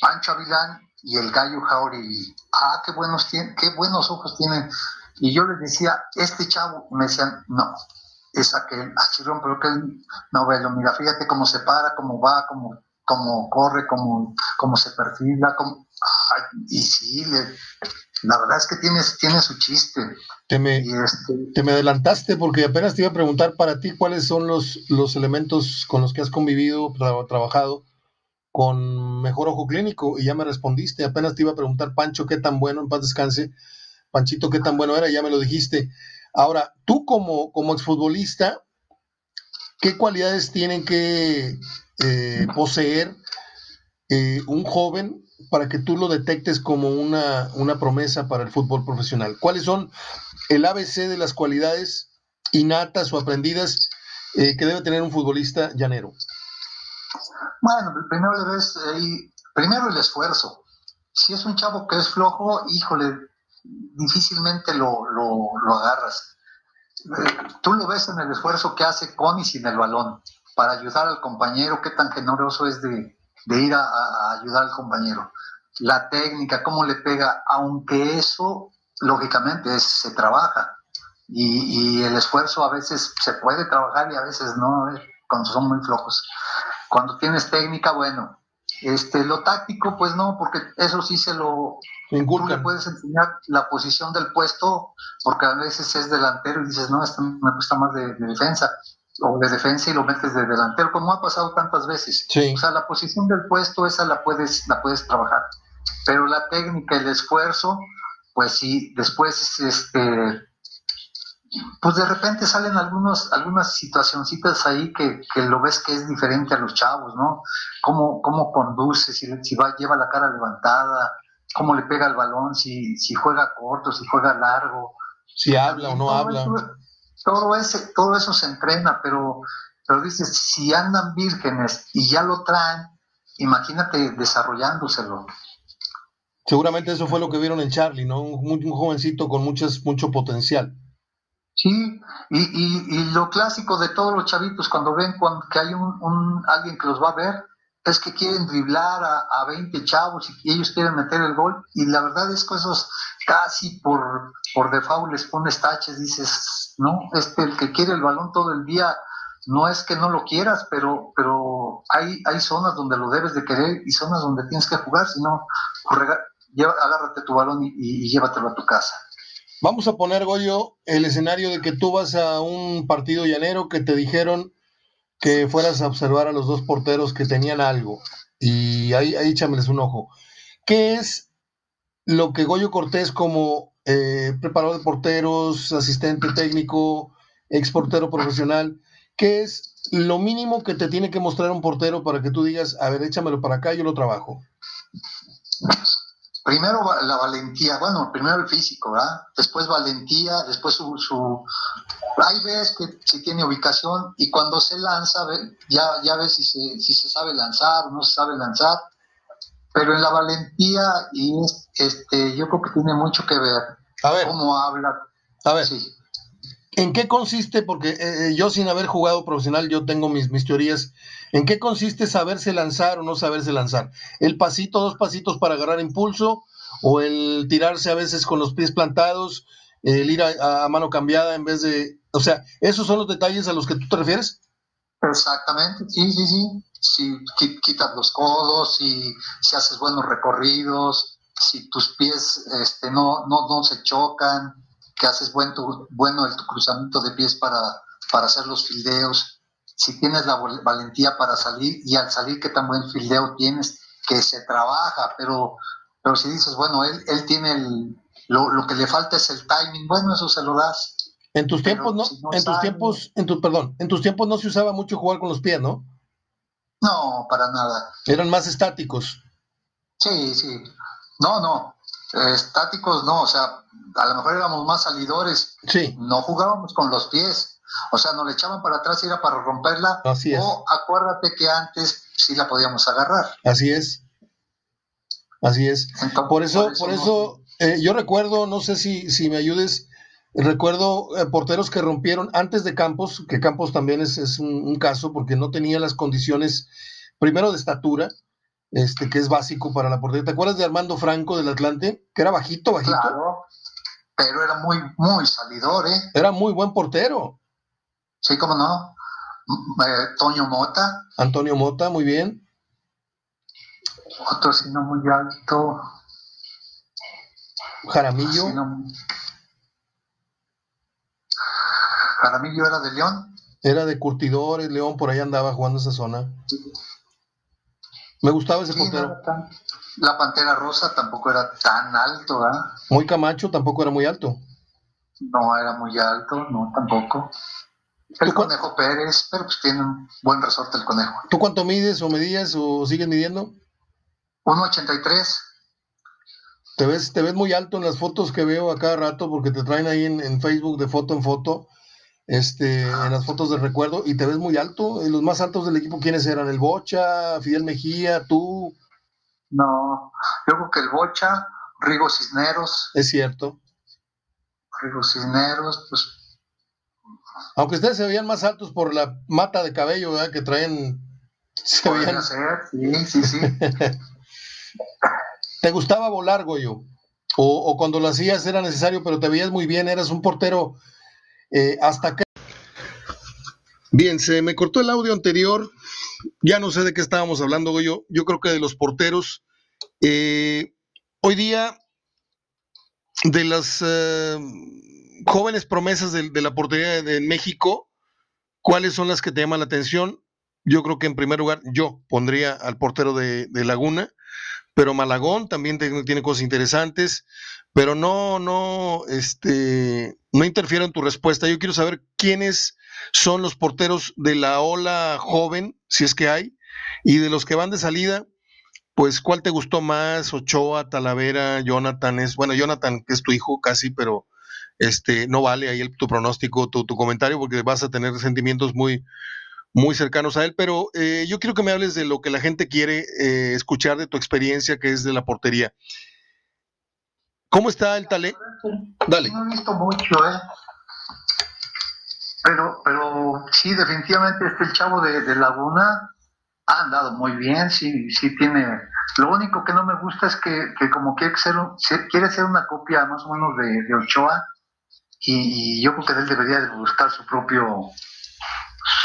Pancho Avilán y el gallo Jauregui. Ah, qué buenos, qué buenos ojos tienen. Y yo les decía, este chavo, me decían, no, es aquel, ah, chirón, pero que no velo, mira, fíjate cómo se para, cómo va, cómo, cómo corre, cómo, cómo se perfila, cómo... y sí, la verdad es que tiene, tiene su chiste. Te me, este te me adelantaste porque apenas te iba a preguntar para ti cuáles son los, los elementos con los que has convivido, trabajado con mejor ojo clínico y ya me respondiste. Apenas te iba a preguntar, Pancho, qué tan bueno, en paz descanse. Panchito, qué tan bueno era, ya me lo dijiste. Ahora, tú como, como exfutbolista, ¿qué cualidades tienen que eh, poseer eh, un joven para que tú lo detectes como una, una promesa para el fútbol profesional? ¿Cuáles son el ABC de las cualidades innatas o aprendidas eh, que debe tener un futbolista llanero? Bueno, primero le ves primero el esfuerzo. Si es un chavo que es flojo, híjole, difícilmente lo, lo, agarras. Eh, tú lo ves en el esfuerzo que hace con y sin el balón para ayudar al compañero, qué tan generoso es de, ir a, ayudar al compañero. La técnica, cómo le pega, aunque eso lógicamente se trabaja y, el esfuerzo a veces se puede trabajar y a veces no, cuando son muy flojos. Cuando tienes técnica, bueno, este, lo táctico, pues no, porque eso sí se lo... Tú le puedes enseñar la posición del puesto, porque a veces es delantero y dices, no, esto me gusta más de, defensa, o de defensa y lo metes de delantero, como ha pasado tantas veces. O sea, la posición del puesto, esa la puedes, la puedes trabajar. Pero la técnica, el esfuerzo, pues sí, después este, pues de repente salen algunos, algunas situacioncitas ahí que, lo ves que es diferente a los chavos, ¿no? Cómo, cómo conduce, si, si va, lleva la cara levantada, cómo le pega el balón, si, si juega corto, si juega largo. Si habla o no habla. todo, ese, todo eso se entrena, pero, pero dices, si andan vírgenes y ya lo traen, imagínate desarrollándoselo. Seguramente eso fue lo que vieron en Charlie, ¿no? Un, un jovencito con muchas, mucho potencial. Sí, y, y, lo clásico de todos los chavitos cuando ven cuando, que hay un, alguien que los va a ver es que quieren driblar a, a 20 chavos y ellos quieren meter el gol y la verdad es que esos casi por, por default les pones taches, dices, no, este, el que quiere el balón todo el día no es que no lo quieras, pero, pero hay, hay zonas donde lo debes de querer y zonas donde tienes que jugar, si no, agárrate tu balón y llévatelo a tu casa. Vamos a poner, Goyo, el escenario de que tú vas a un partido llanero que te dijeron que fueras a observar a los dos porteros que tenían algo. Y ahí, ahí échameles un ojo. ¿Qué es lo que Goyo Cortés como eh, preparador de porteros, asistente técnico, ex portero profesional, qué es lo mínimo que te tiene que mostrar un portero para que tú digas, a ver, échamelo para acá, yo lo trabajo? Primero la valentía, bueno, primero el físico, ¿verdad? Después valentía, después su, su ahí ves que si tiene ubicación y cuando se lanza, ya, ya ves si se, si se sabe lanzar o no se sabe lanzar, pero en la valentía y este, yo creo que tiene mucho que ver, a ver cómo habla. A ver. Sí. ¿En qué consiste? Porque eh, eh, yo sin haber jugado profesional, yo tengo mis, mis teorías. ¿En qué consiste saberse lanzar o no saberse lanzar? ¿El pasito, dos pasitos para agarrar impulso? ¿O el tirarse a veces con los pies plantados? ¿El ir a, mano cambiada en vez de... O sea, ¿esos son los detalles a los que tú te refieres? Exactamente, sí, sí, sí. Si quitas los codos, si, si haces buenos recorridos, si tus pies este, no, no, no se chocan, que haces buen tu, bueno el tu cruzamiento de pies para, para hacer los fildeos, si tienes la valentía para salir y al salir qué tan buen fildeo tienes, que se trabaja, pero, pero si dices, bueno, él, él tiene el, lo, que le falta es el timing, bueno, eso se lo das. En tus tiempos no, en tus tiempos, en tu, perdón, en tus tiempos no se usaba mucho jugar con los pies, ¿no? No, para nada. Eran más estáticos. Sí, sí. No, no. Estáticos no, o sea, a lo mejor éramos más salidores. Sí. No jugábamos con los pies. O sea, nos le echaban para atrás y era para romperla. Así es. O acuérdate que antes sí la podíamos agarrar. Así es. Así es. por eso, por eso, eh, yo recuerdo, no sé si, si me ayudes, recuerdo eh, porteros que rompieron antes de Campos, que Campos también es, un, caso porque no tenía las condiciones, primero de estatura, este, que es básico para la portería. ¿Te acuerdas de Armando Franco del Atlante? Que era bajito, bajito. Claro, pero era muy, muy salidor, ¿eh? Era muy buen portero. Sí, cómo no. Antonio Mota. Antonio Mota, muy bien. Otro sino muy alto. Jaramillo. Jaramillo era de León. Era de Curtidores, León, por ahí andaba jugando esa zona. Me gustaba ese portero. La Pantera Rosa tampoco era tan alto, ¿verdad? Muy Camacho tampoco era muy alto. No era muy alto, no, tampoco. El Conejo Pérez, pero pues tiene un buen resorte el Conejo. ¿Tú cuánto mides o medías o sigues midiendo? 1.83. Te ves, te ves muy alto en las fotos que veo a cada rato porque te traen ahí en, Facebook de foto en foto, este, en las fotos de recuerdo, y te ves muy alto. ¿Y los más altos del equipo quiénes eran? ¿El Bocha, Fidel Mejía, tú? No, yo creo que el Bocha, Rigo Cisneros. Es cierto. Rigo Cisneros, pues. Aunque ustedes se veían más altos por la mata de cabello ¿verdad? que traen. Se veían... ser, sí, sí, sí. ¿Te gustaba volar, Goyo? O, cuando lo hacías era necesario, pero te veías muy bien, eras un portero eh, hasta que... Bien, se me cortó el audio anterior, ya no sé de qué estábamos hablando, Goyo, yo creo que de los porteros. Eh, hoy día, de las eh, jóvenes promesas de, la portería de, México, ¿cuáles son las que te llaman la atención? Yo creo que en primer lugar yo pondría al portero de Laguna, pero Malagón también tiene cosas interesantes, pero no, no, este, no interfiero en tu respuesta. Yo quiero saber quiénes son los porteros de la ola joven, si es que hay, y de los que van de salida, pues cuál te gustó más, Ochoa, Talavera, Jonathan, es, bueno, Jonathan, que es tu hijo casi, pero este, no vale ahí el, tu pronóstico, tu, tu comentario, porque vas a tener sentimientos muy, muy cercanos a él, pero eh, yo quiero que me hables de lo que la gente quiere eh, escuchar de tu experiencia, que es de la portería. ¿Cómo está el talento? Dale. No he visto mucho, ¿eh? Pero, pero sí, definitivamente este chavo de, Laguna ha andado muy bien, sí, sí tiene... Lo único que no me gusta es que, como quiere ser, quiere ser una copia más o menos de, Ochoa, y, y, yo creo que él debería de buscar su propio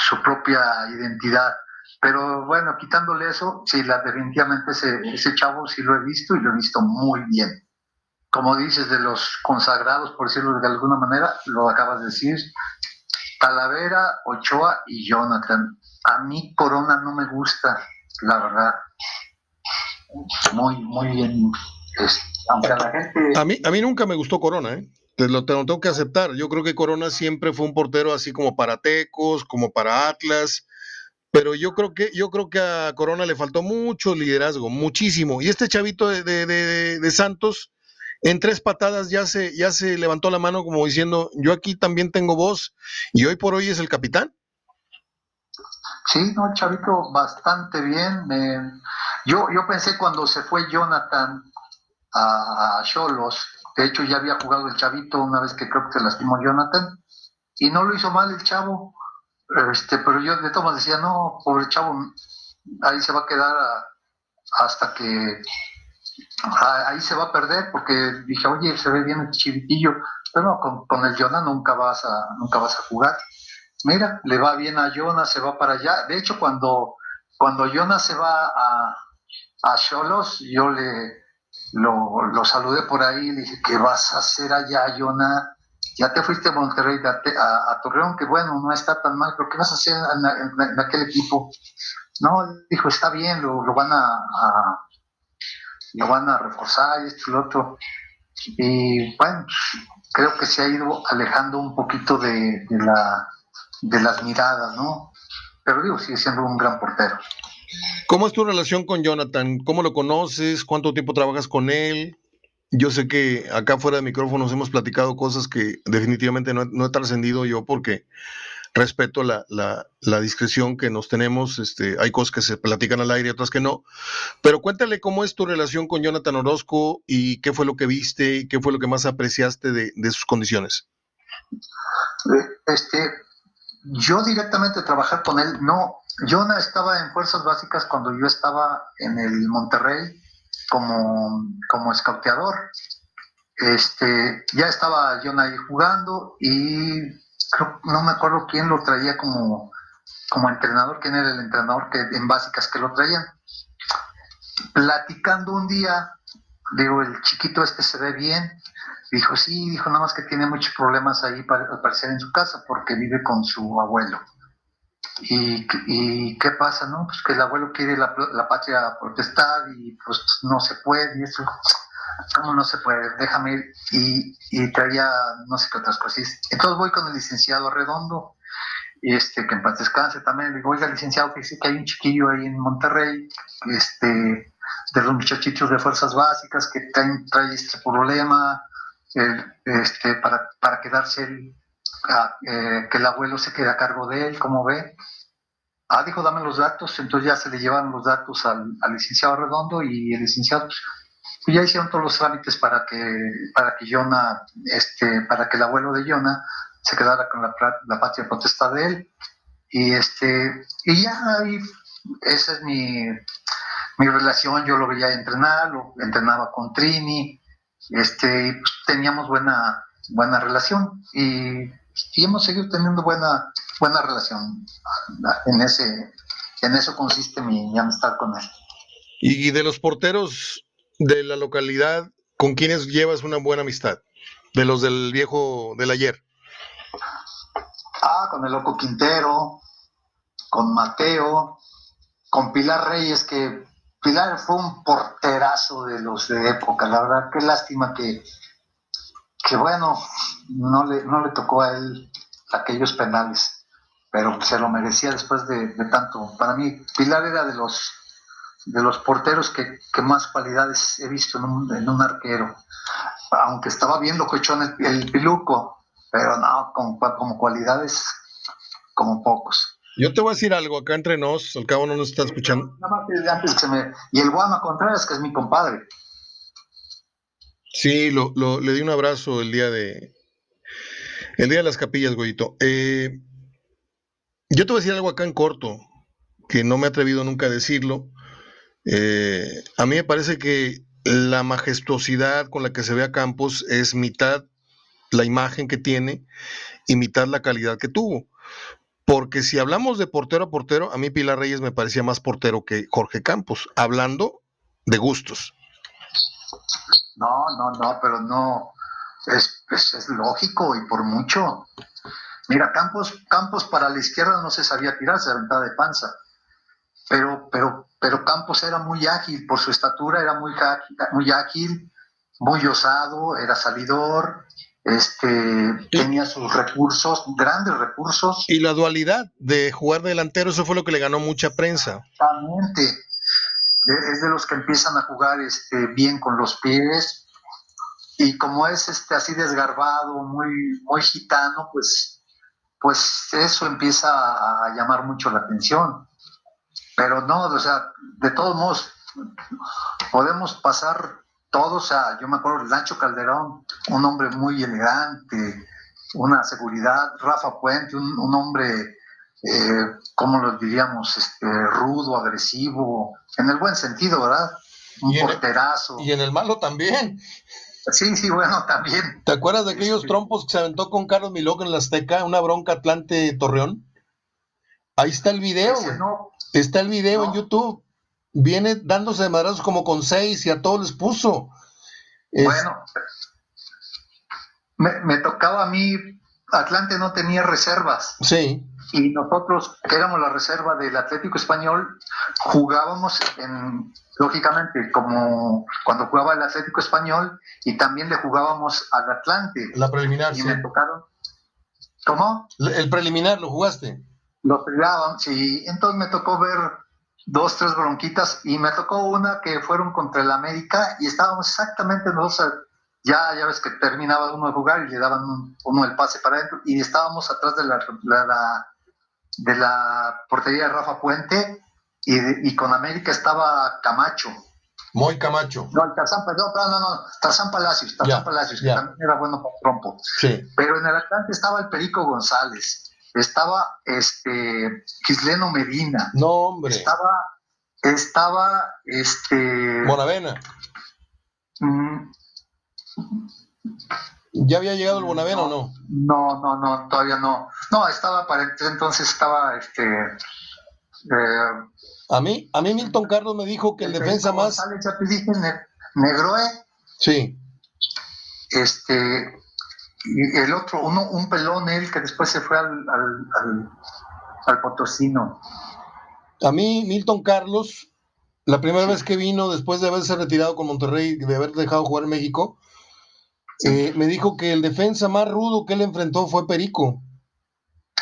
su propia identidad. Pero bueno, quitándole eso, sí, la, definitivamente ese, ese chavo sí lo he visto y lo he visto muy bien. Como dices, de los consagrados, por decirlo de alguna manera, lo acabas de decir, Talavera, Ochoa y Jonathan. A mí Corona no me gusta, la verdad. Muy, muy bien. aunque a. A mí, a mí nunca me gustó Corona, ¿eh? Te lo, tengo que aceptar. Yo creo que Corona siempre fue un portero así como para Tecos, como para Atlas, pero yo creo que yo creo que a Corona le faltó mucho liderazgo, muchísimo. Y este chavito de, de, Santos en tres patadas ya se ya se levantó la mano como diciendo, "Yo aquí también tengo voz y hoy por hoy es el capitán." Sí, no, chavito bastante bien. yo yo pensé cuando se fue Jonathan a Cholos de hecho, ya había jugado el chavito una vez que creo que se lastimó Jonathan y no lo hizo mal el chavo. Este, pero yo de todas decía, no, pobre chavo, ahí se va a quedar hasta que ahí se va a perder porque dije, oye, se ve bien el chivitillo, pero no, con, el Jonah nunca vas a nunca vas a jugar. Mira, le va bien a Jonah, se va para allá. De hecho, cuando cuando Jonah se va a a Cholos, yo le lo, lo saludé por ahí y le dije, ¿qué vas a hacer allá, Jonah? Ya te fuiste a Monterrey, a, a, Torreón, que bueno, no está tan mal, pero ¿qué vas a hacer en, aquel equipo? No, dijo, está bien, lo, lo van a, lo van a reforzar y esto y lo otro. Y bueno, creo que se ha ido alejando un poquito de, de, la, de las miradas, ¿no? Pero digo, sigue siendo un gran portero. ¿Cómo es tu relación con Jonathan? ¿Cómo lo conoces? ¿Cuánto tiempo trabajas con él? Yo sé que acá fuera de micrófonos hemos platicado cosas que definitivamente no, he trascendido yo porque respeto la, la, discreción que nos tenemos, este, hay cosas que se platican al aire, otras que no, pero cuéntale cómo es tu relación con Jonathan Orozco y qué fue lo que viste y qué fue lo que más apreciaste de, de sus condiciones. Este, yo directamente trabajar con él, no, Jonah estaba en Fuerzas Básicas cuando yo estaba en el Monterrey como, como escauteador. Este, ya estaba Jonah ahí jugando y no me acuerdo quién lo traía como, como entrenador, quién era el entrenador que en básicas que lo traían. Platicando un día, digo, el chiquito este se ve bien, Dijo, sí, dijo nada más que tiene muchos problemas ahí para aparecer en su casa porque vive con su abuelo. ¿Y, qué pasa, no? Pues que el abuelo quiere la, la patria protestar y pues no se puede y eso. ¿Cómo no se puede? Déjame ir. Y, y traía no sé qué otras cosas. Entonces voy con el licenciado Redondo, este, que en paz descanse también. Le digo, oiga, licenciado, que dice que hay un chiquillo ahí en Monterrey, este, de los muchachitos de fuerzas básicas que traen, trae este problema, este, para, para quedarse eh, que el abuelo se quede a cargo de él, como ve. Ah, dijo, dame los datos, entonces ya se le llevan los datos al, licenciado Redondo y el licenciado, pues, pues, ya hicieron todos los trámites para que, para que Jonah, este, para que el abuelo de Jonah se quedara con la, la patria potestad de él. Y este, y ya ahí, esa es mi, mi relación, yo lo veía entrenar, lo entrenaba con Trini, este, pues, teníamos buena, buena relación y, hemos seguido teniendo buena, buena relación. En, ese, en eso consiste mi, amistad con él. Y de los porteros de la localidad, ¿con quiénes llevas una buena amistad? De los del viejo del ayer. Ah, con el Loco Quintero, con Mateo, con Pilar Reyes, que Pilar fue un porterazo de los de época, la verdad, qué lástima que, que bueno, no le, no le tocó a él aquellos penales, pero se lo merecía después de, tanto. Para mí, Pilar era de los de los porteros que, más cualidades he visto en un, en un arquero, aunque estaba bien locochón el, el piluco, pero no, como, como cualidades como pocos. Yo te voy a decir algo, acá entre nos, al cabo no nos está escuchando. Y el Guama Contreras, que es mi compadre. Sí, lo, le di un abrazo el día de. El día de las capillas, güeyito. Eh, yo te voy a decir algo acá en corto, que no me he atrevido nunca a decirlo. Eh, a mí me parece que la majestuosidad con la que se ve a Campos es mitad la imagen que tiene y mitad la calidad que tuvo. Porque si hablamos de portero a portero, a mí Pilar Reyes me parecía más portero que Jorge Campos, hablando de gustos. No, no, no, pero no, es, es, lógico y por mucho. Mira, Campos, Campos para la izquierda no se sabía tirar, se aventaba de panza. Pero, pero, pero Campos era muy ágil, por su estatura era muy, muy ágil, muy osado, era salidor, este, tenía sus recursos, grandes recursos. Y la dualidad de jugar delantero, eso fue lo que le ganó mucha prensa. Exactamente. Es de los que empiezan a jugar este, bien con los pies. Y como es este, así desgarbado, muy, muy gitano, pues, pues eso empieza a llamar mucho la atención. Pero no, o sea, de todos modos, podemos pasar todos, sea, yo me acuerdo de Lancho Calderón, un hombre muy elegante, una seguridad, Rafa Puente, un, hombre, eh, ¿cómo lo diríamos? Este, rudo, agresivo, en el buen sentido, ¿verdad? Un porterazo. y en el malo también. Sí, sí, bueno, también. ¿Te acuerdas de aquellos trompos que se aventó con Carlos Milok en la Azteca, una bronca Atlante Torreón? Ahí está el video. está el video en YouTube viene dándose de madrazos como con seis y a todos les puso. Bueno, me, tocaba a mí, Atlante no tenía reservas. Sí. Y nosotros, que éramos la reserva del Atlético Español, jugábamos en, lógicamente, como cuando jugaba el Atlético Español, y también le jugábamos al Atlante. La preliminar, y me tocaron. ¿Cómo? El preliminar, ¿lo jugaste? Lo jugábamos, sí. Entonces me tocó ver dos, tres bronquitas y me tocó una que fueron contra el América y estábamos exactamente nosotros ya, ya ves que terminaba uno de jugar y le daban uno el pase para adentro y estábamos atrás de la, de la portería de Rafa Puente y, con América estaba Camacho. Muy Camacho. No, Tarzán, perdón, no, no, Tarzán Palacios, Tarzán Palacios, que también era bueno para trompo. Sí. Pero en el Atlante estaba el Perico González, estaba este Gisleno Medina. No, hombre. Estaba, estaba este. Bonavena. Mm, ¿Ya había llegado el Bonavena o no? No, no, no, todavía no. No, estaba para entonces estaba este. Eh, a mí, a mí Milton Carlos me dijo que el, defensa más. ya te dije, Negroe. Sí. Este. Y el otro, uno, un pelón él que después se fue al, al, al, Potosino. A mí, Milton Carlos, la primera vez que vino, después de haberse retirado con Monterrey, de haber dejado jugar en México, eh, me dijo que el defensa más rudo que él enfrentó fue Perico.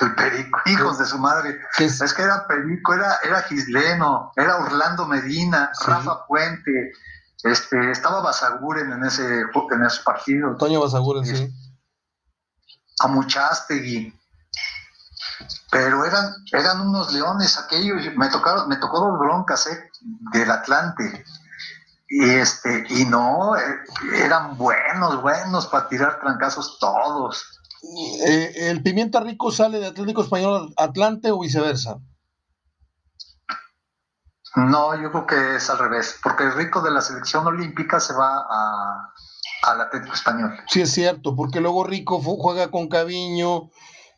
El Perico, hijos de su madre. Es? que era Perico, era, era Gisleno, era Orlando Medina, Rafa Puente, este, estaba Basaguren en ese, en ese partido. Toño Basaguren, sí. A Muchastegui. Pero eran, eran unos leones aquellos, me tocaron, me tocó dos broncas eh, del Atlante y este y no eh, eran buenos buenos para tirar trancazos todos. Eh, el pimienta rico sale de Atlético Español Atlante o viceversa no yo creo que es al revés porque el rico de la selección olímpica se va a al Atlético Español. Sí es cierto porque luego rico juega con Caviño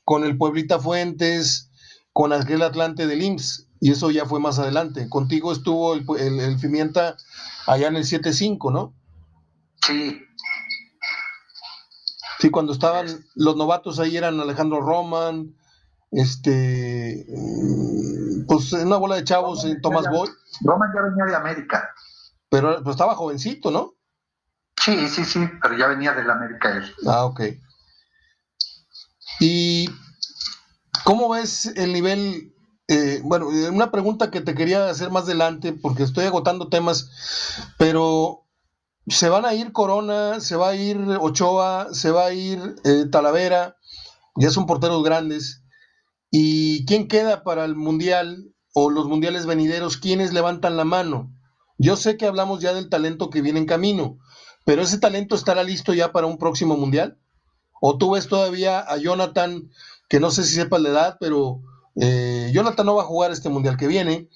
con el Pueblita Fuentes con aquel Atlante del IMSS y eso ya fue más adelante contigo estuvo el, el pimienta allá en el 7-5, ¿no? Sí. Sí, cuando estaban los novatos ahí eran Alejandro Roman, este, pues una bola de chavos, Roman Tomás Boy. Roman ya venía de América. Pero pues, estaba jovencito, ¿no? Sí, sí, sí, pero ya venía de la América él. Ah, ok. ¿Y cómo ves el nivel eh, bueno, eh, una pregunta que te quería hacer más adelante, porque estoy agotando temas, pero se van a ir Corona, se va a ir Ochoa, se va a ir eh, Talavera, ya son porteros grandes. ¿Y quién queda para el Mundial o los Mundiales venideros? ¿Quiénes levantan la mano? Yo sé que hablamos ya del talento que viene en camino, pero ese talento estará listo ya para un próximo Mundial. ¿O tú ves todavía a Jonathan, que no sé si sepa la edad, pero eh, Jonathan no va a jugar este mundial que viene,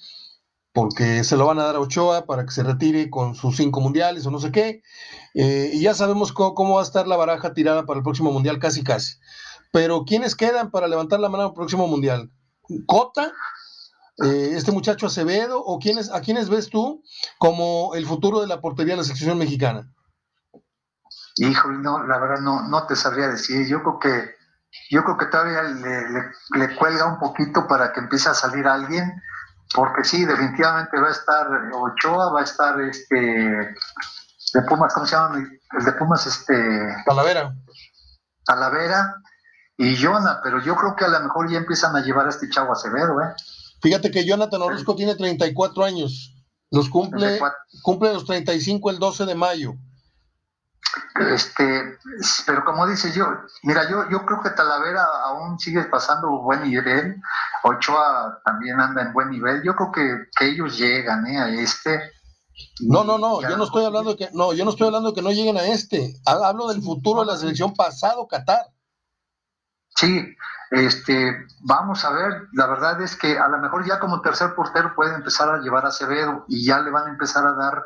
porque se lo van a dar a Ochoa para que se retire con sus cinco mundiales o no sé qué. Eh, y ya sabemos cómo, va a estar la baraja tirada para el próximo mundial, casi casi. Pero ¿quiénes quedan para levantar la mano al próximo mundial? ¿Cota? Eh, ¿Este muchacho Acevedo? ¿O quiénes, a quiénes ves tú como el futuro de la portería de la selección mexicana? Híjole, no, la verdad no, no te sabría decir. Yo creo que yo creo que todavía le, cuelga un poquito para que empiece a salir alguien, porque sí, definitivamente va a estar Ochoa, va a estar este de Pumas, ¿cómo se llama? El de Pumas, este. Talavera. Talavera y Jonah, pero yo creo que a lo mejor ya empiezan a llevar a este chavo Acevedo, ¿eh? Fíjate que Jonathan Orozco tiene 34 años. Los cumple, cumple los 35 el 12 de mayo. Este, pero como dices yo, mira, yo, yo creo que Talavera aún sigue pasando buen nivel, Ochoa también anda en buen nivel, yo creo que, ellos llegan ¿eh? a este. No, no, no, yo no estoy hablando de que no, yo no estoy hablando de que no lleguen a este, hablo del futuro de la selección pasado Qatar. Sí, este, vamos a ver, la verdad es que a lo mejor ya como tercer portero puede empezar a llevar a Acevedo y ya le van a empezar a dar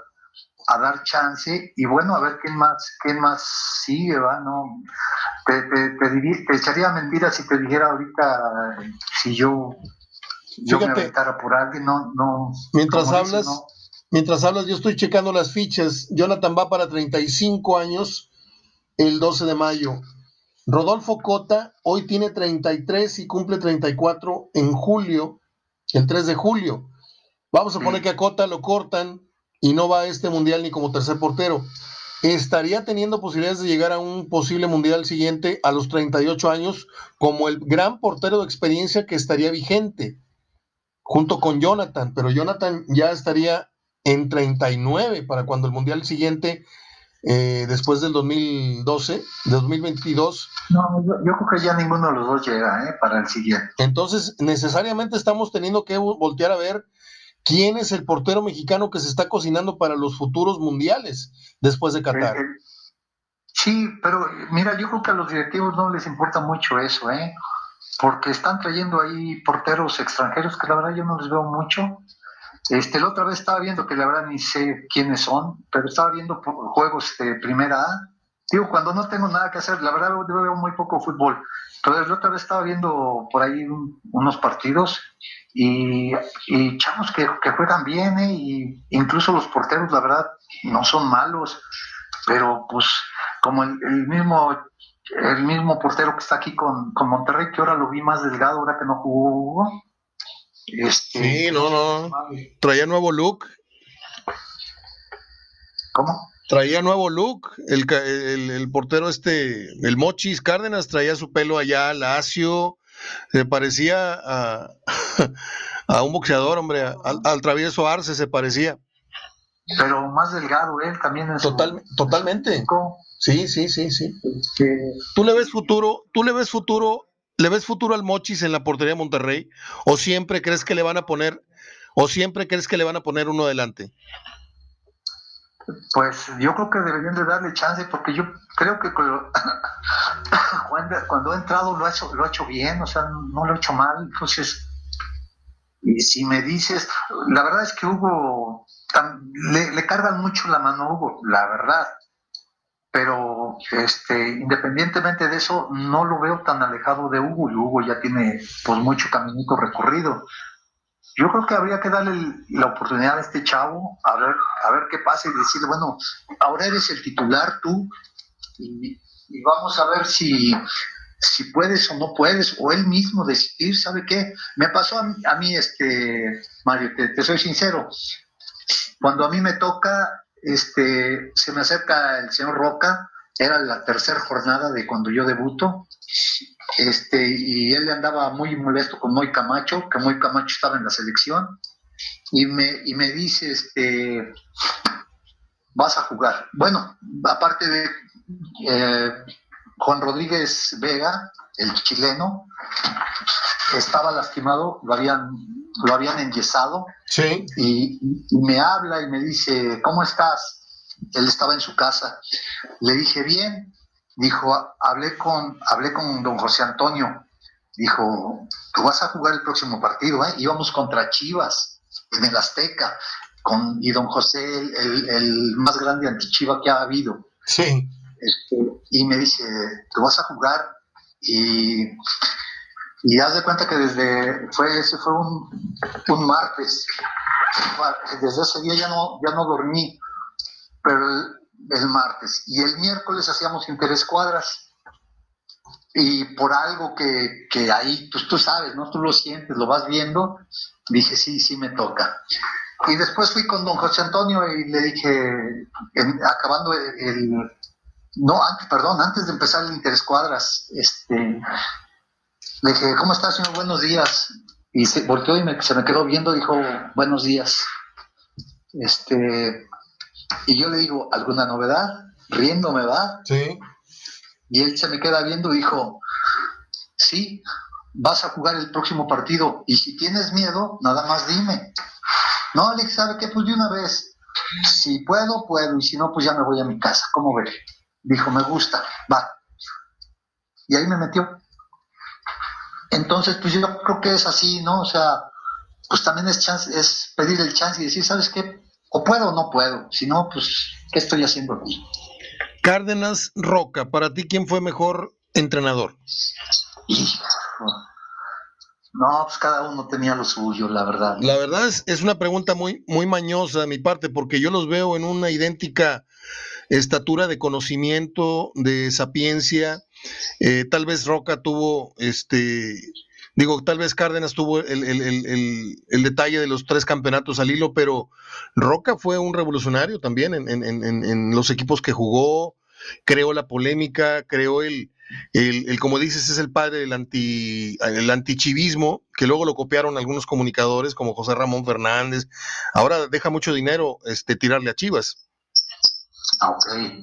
a dar chance y bueno, a ver quién más, quién más sigue, ¿va? No, te, te, echaría mentira si te dijera ahorita si yo, yo me aventara por alguien, no, no. Mientras hablas, mientras hablas, yo estoy checando las fichas. Jonathan va para 35 años el 12 de mayo. Rodolfo Cota hoy tiene 33 y cumple 34 en julio, el 3 de julio. Vamos a poner que a Cota lo cortan y no va a este mundial ni como tercer portero. Estaría teniendo posibilidades de llegar a un posible mundial siguiente a los 38 años como el gran portero de experiencia que estaría vigente, junto con Jonathan, pero Jonathan ya estaría en 39 para cuando el mundial siguiente eh, después del 2012, 2022. No, yo, creo que ya ninguno de los dos llega ¿eh? para el siguiente. Entonces, necesariamente estamos teniendo que voltear a ver quién es el portero mexicano que se está cocinando para los futuros mundiales después de Qatar. Eh, sí, pero mira, yo creo que a los directivos no les importa mucho eso, ¿eh? porque están trayendo ahí porteros extranjeros que la verdad yo no les veo mucho este, la otra vez estaba viendo, que la verdad ni sé quiénes son, pero estaba viendo juegos de primera A. Digo, cuando no tengo nada que hacer, la verdad veo muy poco fútbol. Entonces la otra vez estaba viendo por ahí unos partidos y, y chavos que, juegan bien, ¿eh? y incluso los porteros, la verdad, no son malos, pero pues como el, mismo el mismo portero que está aquí con, con Monterrey, que ahora lo vi más delgado, ahora que no jugó, este, sí, no, no. Traía nuevo look. ¿Cómo? Traía nuevo look. El, el, portero este, el Mochis Cárdenas, traía su pelo allá lacio. Se parecía a, a un boxeador, hombre. Al, travieso Arce se parecía. Pero más delgado él también. totalmente. Sí, sí, sí, sí. Este, ¿Tú le ves futuro? ¿Tú le ves futuro ¿Le ves futuro al Mochis en la portería de Monterrey? ¿O siempre crees que le van a poner, o siempre crees que le van a poner uno adelante? Pues yo creo que deberían de darle chance, porque yo creo que cuando, ha entrado lo ha, hecho, lo ha hecho bien, o sea, no lo ha hecho mal. Entonces, y si me dices, la verdad es que Hugo, le, le cargan mucho la mano a Hugo, la verdad pero este, independientemente de eso, no lo veo tan alejado de Hugo y Hugo ya tiene pues mucho caminito recorrido. Yo creo que habría que darle la oportunidad a este chavo a ver, a ver qué pasa y decirle, bueno, ahora eres el titular tú y, vamos a ver si, si puedes o no puedes, o él mismo decidir, ¿sabe qué? Me pasó a mí, este, Mario, te soy sincero, cuando a mí me toca, este, se me acerca el señor Roca, era la tercera jornada de cuando yo debuto, este, y él andaba muy molesto con Moy Camacho, que Moy Camacho estaba en la selección, y me, y me dice, este, vas a jugar. Bueno, aparte de eh, Juan Rodríguez Vega, el chileno, estaba lastimado, lo habían, lo habían enyesado. Sí. Y, me habla y me dice, ¿cómo estás? Él estaba en su casa. Le dije, bien. Dijo, hablé con, hablé con don José Antonio. Dijo, tú vas a jugar el próximo partido, ¿eh? Íbamos contra Chivas en el Azteca. Con, y don José, el, el, más grande antichiva que ha habido. Sí. Este, y me dice, tú vas a jugar y y haz de cuenta que desde, fue, ese fue un, un martes, desde ese día ya no, ya no dormí, pero el, martes. Y el miércoles hacíamos interescuadras. Y por algo que, que ahí, pues tú sabes, ¿no? Tú lo sientes, lo vas viendo, dije, sí, sí me toca. Y después fui con don José Antonio y le dije, acabando el, no, antes, perdón, antes de empezar el interescuadras, este, le dije, ¿cómo estás, señor? Buenos días. Y se volteó y se me quedó viendo, dijo, buenos días. Este, y yo le digo, ¿alguna novedad? Riéndome, ¿va? Sí. Y él se me queda viendo y dijo, sí, vas a jugar el próximo partido y si tienes miedo, nada más dime. No, Alex, ¿sabe qué? Pues de una vez, si puedo, puedo, y si no, pues ya me voy a mi casa. ¿Cómo ve? Dijo, me gusta, va. Y ahí me metió. Entonces, pues yo creo que es así, ¿no? O sea, pues también es, chance, es pedir el chance y decir, ¿sabes qué? O puedo o no puedo. Si no, pues, ¿qué estoy haciendo aquí? Cárdenas Roca, para ti, ¿quién fue mejor entrenador? No, pues cada uno tenía lo suyo, la verdad. La verdad es, es una pregunta muy, muy mañosa de mi parte, porque yo los veo en una idéntica estatura de conocimiento, de sapiencia. Eh, tal vez Roca tuvo, este, digo, tal vez Cárdenas tuvo el, detalle de los tres campeonatos al hilo, pero Roca fue un revolucionario también en, los equipos que jugó, creó la polémica, creó el, el, como dices, es el padre del anti, el antichivismo, que luego lo copiaron algunos comunicadores como José Ramón Fernández. Ahora deja mucho dinero este, tirarle a Chivas. Ah, ok.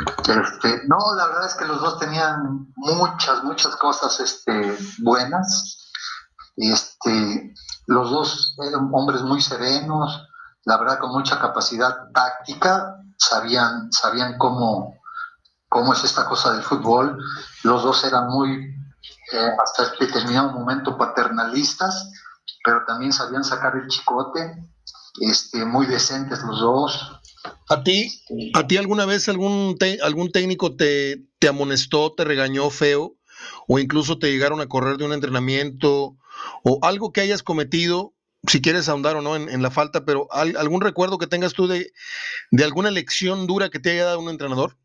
Este, no, la verdad es que los dos tenían muchas, muchas cosas este, buenas. Este, los dos eran hombres muy serenos, la verdad con mucha capacidad táctica, sabían, sabían cómo, cómo es esta cosa del fútbol. Los dos eran muy, eh, hasta determinado momento, paternalistas, pero también sabían sacar el chicote, este, muy decentes los dos. ¿A ti, a ti alguna vez algún, algún técnico te, te amonestó, te regañó feo, o incluso te llegaron a correr de un entrenamiento, o algo que hayas cometido si quieres ahondar o no en, la falta, pero ¿algún recuerdo que tengas tú de, de, alguna lección dura que te haya dado un entrenador?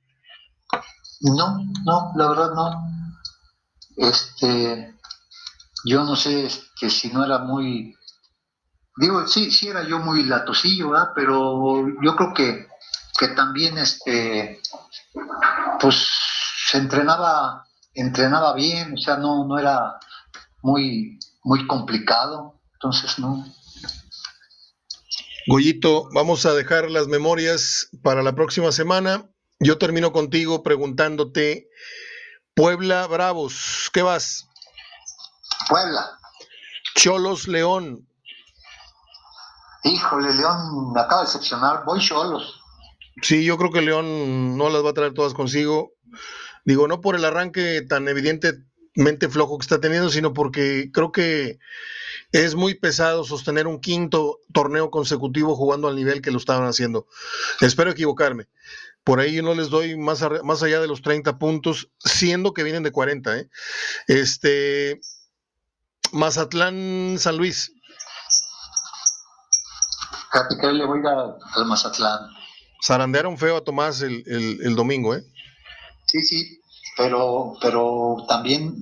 No, no, la verdad no. Este, yo no sé que si no era muy, digo, sí, sí era yo muy latosillo, ¿verdad? Pero yo creo que, que también, este, pues se entrenaba, entrenaba bien, o sea, no, no era muy, muy complicado, entonces no. Goyito, vamos a dejar las memorias para la próxima semana. Yo termino contigo preguntándote, Puebla Bravos, ¿qué vas? Puebla. Cholos León. Híjole, León acaba de decepcionar, voy Cholos. Sí, yo creo que León no las va a traer todas consigo. Digo, no por el arranque tan evidentemente flojo que está teniendo, sino porque creo que es muy pesado sostener un quinto torneo consecutivo jugando al nivel que lo estaban haciendo. Espero equivocarme. Por ahí yo no les doy más, más allá de los 30 puntos, siendo que vienen de 40. ¿eh? Este, Mazatlán, San Luis. Fíjate que le voy a al Mazatlán. Zarandearon feo a Tomás el, el, domingo, ¿eh? Sí, sí, pero, pero también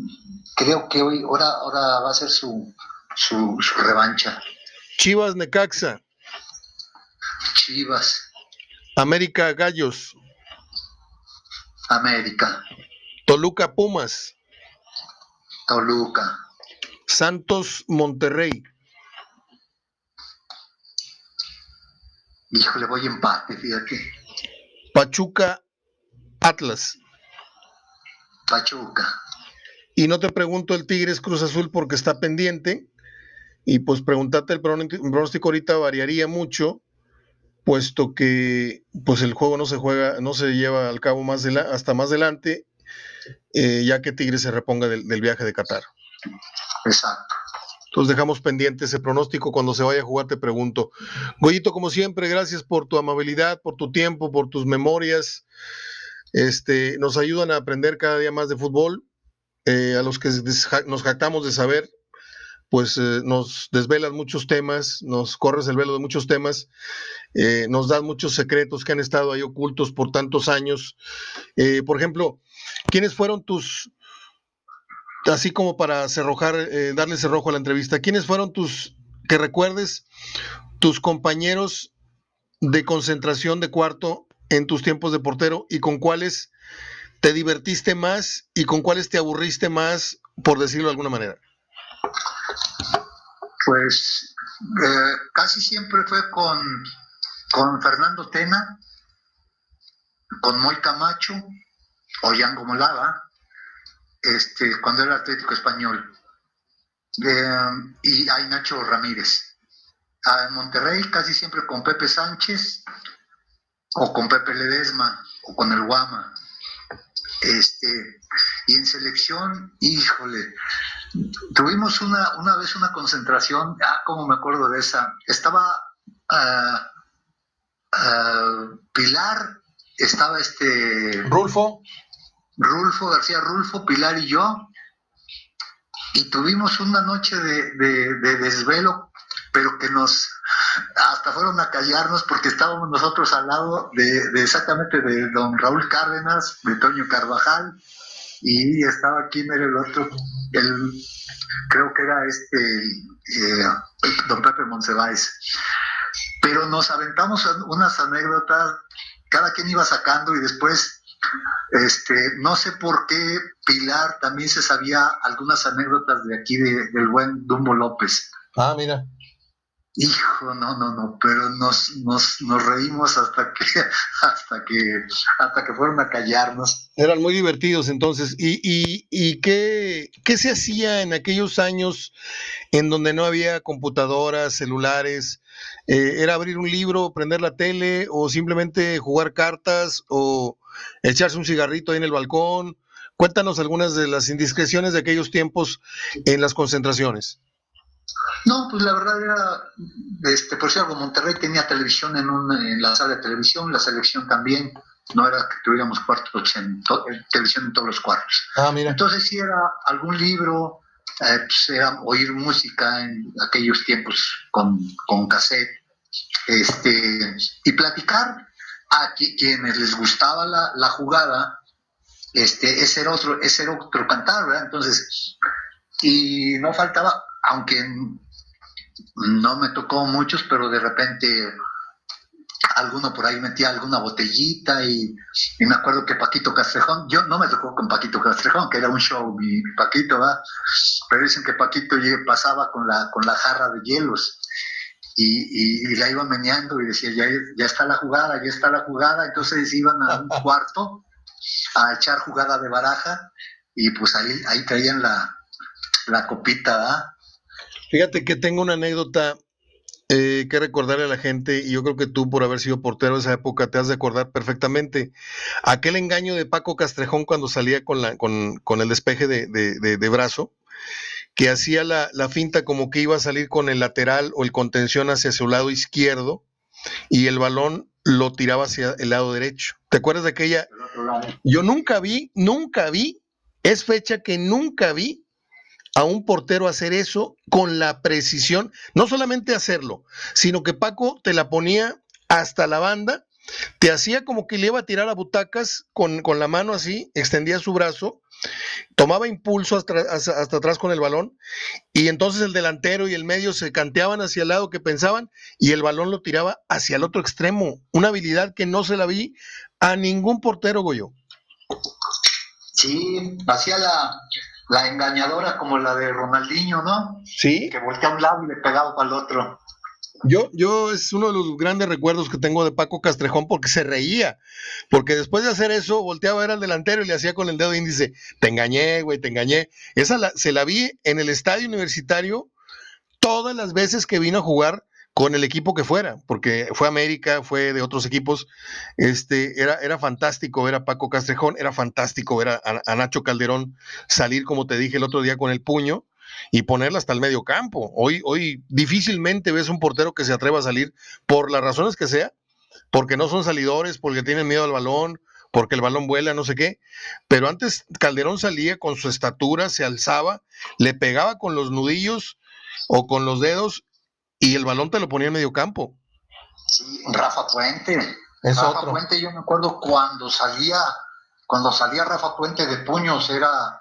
creo que hoy, ahora, ahora va a ser su, su, revancha. Chivas Necaxa. Chivas. América Gallos. América. Toluca Pumas. Toluca. Santos Monterrey. Híjole, voy empate, fíjate. Pachuca Atlas. Pachuca. Y no te pregunto el Tigres Cruz Azul porque está pendiente, y pues preguntarte el pronóstico ahorita variaría mucho, puesto que pues el juego no se juega, no se lleva al cabo más hasta más adelante, eh, ya que Tigres se reponga del, viaje de Qatar. Exacto. Entonces dejamos pendiente ese pronóstico. Cuando se vaya a jugar, te pregunto. Goyito, como siempre, gracias por tu amabilidad, por tu tiempo, por tus memorias. Este, nos ayudan a aprender cada día más de fútbol. Eh, a los que nos jactamos de saber pues eh, nos desvelas muchos temas, nos corres el velo de muchos temas, eh, nos das muchos secretos que han estado ahí ocultos por tantos años. Por ejemplo, ¿quiénes fueron tus, así como para cerrojar, darle cerrojo a la entrevista, quiénes fueron tus, que recuerdes, tus compañeros de concentración de cuarto en tus tiempos de portero y con cuáles te divertiste más y con cuáles te aburriste más, por decirlo de alguna manera? Pues eh, casi siempre fue con, con Fernando Tena, con Moy Camacho o Yango Molada, este, cuando era Atlético Español, eh, y hay Nacho Ramírez. En Monterrey casi siempre con Pepe Sánchez o con Pepe Ledesma o con el Guama. Este, y en selección, híjole, tuvimos una, una vez una concentración, ah, como me acuerdo de esa, estaba ah, ah, Pilar, estaba este... Rulfo. Rulfo, García Rulfo, Pilar y yo, y tuvimos una noche de, de desvelo, pero que nos, hasta fueron a callarnos porque estábamos nosotros al lado de, exactamente de don Raúl Cárdenas, de Toño Carvajal, y estaba aquí, mire el otro, el, creo que era este, eh, don Pepe Monsiváis. Pero nos aventamos unas anécdotas, cada quien iba sacando y después, este, no sé por qué Pilar también se sabía algunas anécdotas de aquí del buen Dumbo López. Ah, mira. Hijo, no, no, no, pero nos, nos, nos reímos hasta que, hasta que, hasta que fueron a callarnos. Eran muy divertidos entonces. ¿Y, y, y qué, qué se hacía en aquellos años en donde no había computadoras, celulares? Eh, ¿Era abrir un libro, prender la tele o simplemente jugar cartas o echarse un cigarrito ahí en el balcón? Cuéntanos algunas de las indiscreciones de aquellos tiempos en las concentraciones. No, pues la verdad era, este, por cierto, Monterrey tenía televisión en, en la sala de televisión, la selección también, no era que tuviéramos cuartos en televisión en todos los cuartos. Ah, mira. Entonces si era algún libro, eh, pues era oír música en aquellos tiempos con, con cassette, este, y platicar a quienes les gustaba la, la jugada, este, ese era otro, ese era otro cantar, ¿verdad? Entonces, y no faltaba, aunque no me tocó muchos, pero de repente alguno por ahí metía alguna botellita y, me acuerdo que Paquito Castrejón, yo no me tocó con Paquito Castrejón, que era un show mi, Paquito, ¿va? pero dicen que Paquito pasaba con la, con la jarra de hielos y, y, la iba meneando y decía, ya, ya está la jugada, ya está la jugada, entonces iban a un cuarto a echar jugada de baraja y pues ahí, ahí traían la, la copita, ¿va? Fíjate que tengo una anécdota eh, que recordarle a la gente, y yo creo que tú, por haber sido portero de esa época, te has de acordar perfectamente. Aquel engaño de Paco Castrejón cuando salía con, la, con, con el despeje de, de, brazo, que hacía la, la, finta como que iba a salir con el lateral o el contención hacia su lado izquierdo, y el balón lo tiraba hacia el lado derecho. ¿Te acuerdas de aquella? Yo nunca vi, nunca vi, es fecha que nunca vi a un portero hacer eso con la precisión, no solamente hacerlo, sino que Paco te la ponía hasta la banda, te hacía como que le iba a tirar a butacas con, con la mano así, extendía su brazo, tomaba impulso hasta, hasta, atrás con el balón y entonces el delantero y el medio se canteaban hacia el lado que pensaban y el balón lo tiraba hacia el otro extremo, una habilidad que no se la vi a ningún portero, Goyo. Sí, hacía la, la engañadora como la de Ronaldinho, ¿no? Sí. Que voltea a un lado y le pegaba para el otro. Yo, yo es uno de los grandes recuerdos que tengo de Paco Castrejón porque se reía, porque después de hacer eso volteaba a ver al delantero y le hacía con el dedo índice, te engañé, güey, te engañé. Esa se la vi en el estadio universitario todas las veces que vino a jugar con el equipo que fuera, porque fue América, fue de otros equipos, este, era, era fantástico ver a Paco Castrejón, era fantástico ver a, Nacho Calderón salir, como te dije el otro día, con el puño y ponerla hasta el medio campo. Hoy, hoy difícilmente ves un portero que se atreva a salir, por las razones que sea, porque no son salidores, porque tienen miedo al balón, porque el balón vuela, no sé qué. Pero antes Calderón salía con su estatura, se alzaba, le pegaba con los nudillos o con los dedos y el balón te lo ponía en medio campo. Sí, Rafa Puente. Rafa Puente, yo me acuerdo cuando salía, cuando salía Rafa Puente de puños, era,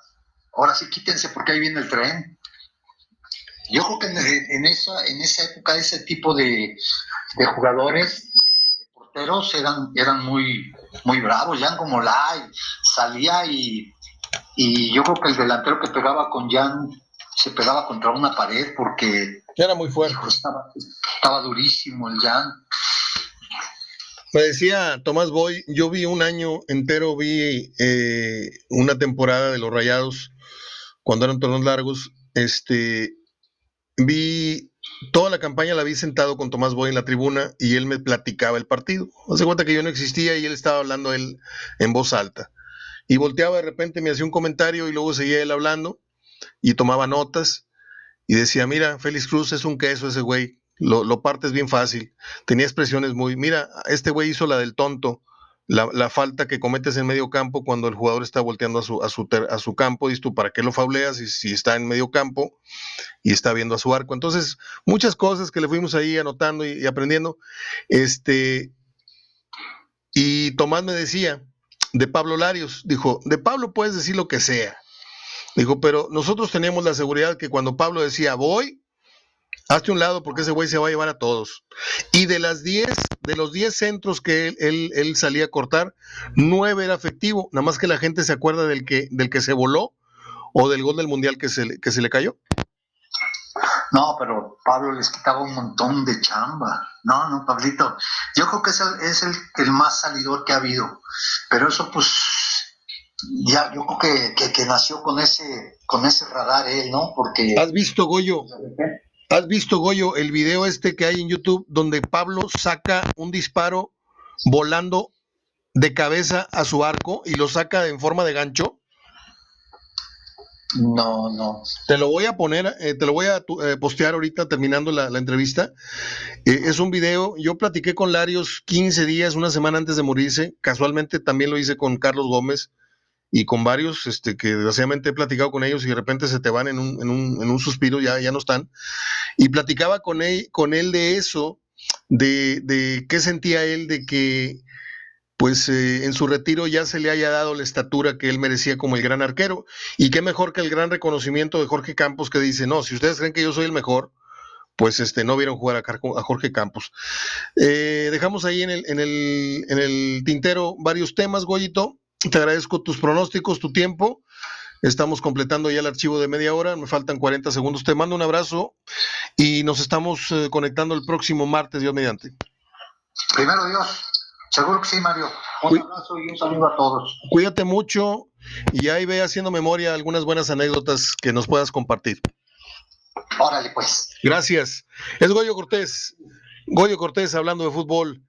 ahora sí quítense porque ahí viene el tren. Yo creo que en, esa, en esa época ese tipo de, jugadores, de porteros, eran, eran muy, muy bravos. Jan como Lai salía y, y yo creo que el delantero que pegaba con Jan se pegaba contra una pared porque era muy fuerte. estaba, durísimo el Jan. Me decía Tomás Boy, yo vi un año entero, vi eh, una temporada de los Rayados cuando eran torneos largos. Este, vi toda la campaña la vi sentado con Tomás Boy en la tribuna y él me platicaba el partido. Hace cuenta que yo no existía y él estaba hablando él en voz alta. Y volteaba de repente, me hacía un comentario y luego seguía él hablando y tomaba notas y decía, mira, Félix Cruz es un queso ese güey, lo, lo partes bien fácil. Tenía expresiones muy, mira, este güey hizo la del tonto, la, falta que cometes en medio campo cuando el jugador está volteando a su, a su, a su campo, dices tú, ¿para qué lo fauleas si, si está en medio campo y está viendo a su arco? Entonces, muchas cosas que le fuimos ahí anotando y, y aprendiendo. Este, y Tomás me decía, de Pablo Larios, dijo, de Pablo puedes decir lo que sea, Dijo, pero nosotros teníamos la seguridad que cuando Pablo decía, voy, hazte un lado porque ese güey se va a llevar a todos. Y de las 10, de los 10 centros que él, él, salía a cortar, 9 era efectivo, nada más que la gente se acuerda del que, del que se voló o del gol del mundial que se, que se le cayó. No, pero Pablo les quitaba un montón de chamba. No, no, Pablito. Yo creo que es el, es el, más salidor que ha habido. Pero eso, pues, ya, yo creo que, que, nació con ese, con ese radar él, ¿no? Porque. ¿Has visto, Goyo? ¿Has visto, Goyo, el video este que hay en YouTube donde Pablo saca un disparo volando de cabeza a su arco y lo saca en forma de gancho? No, no. Te lo voy a poner, eh, te lo voy a eh, postear ahorita terminando la, entrevista. Eh, es un video, yo platiqué con Larios 15 días, una semana antes de morirse. Casualmente también lo hice con Carlos Gómez y con varios este, que desgraciadamente he platicado con ellos y de repente se te van en un, en un, en un suspiro, ya, ya no están. Y platicaba con él, con él de eso, de, de qué sentía él de que pues eh, en su retiro ya se le haya dado la estatura que él merecía como el gran arquero. Y qué mejor que el gran reconocimiento de Jorge Campos que dice, no, si ustedes creen que yo soy el mejor, pues este, no vieron jugar a, Jorge Campos. Eh, dejamos ahí en el, en, el, en el tintero varios temas, Goyito. Te agradezco tus pronósticos, tu tiempo. Estamos completando ya el archivo de media hora, me faltan 40 segundos. Te mando un abrazo y nos estamos eh, conectando el próximo martes, Dios mediante. Primero Dios. Seguro que sí, Mario. Un abrazo y un saludo a todos. Cuídate mucho y ahí ve haciendo memoria algunas buenas anécdotas que nos puedas compartir. Órale, pues. Gracias. Es Goyo Cortés. Goyo Cortés hablando de fútbol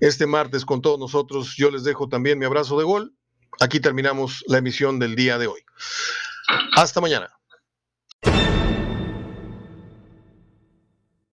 este martes con todos nosotros. Yo les dejo también mi abrazo de gol. Aquí terminamos la emisión del día de hoy. Hasta mañana.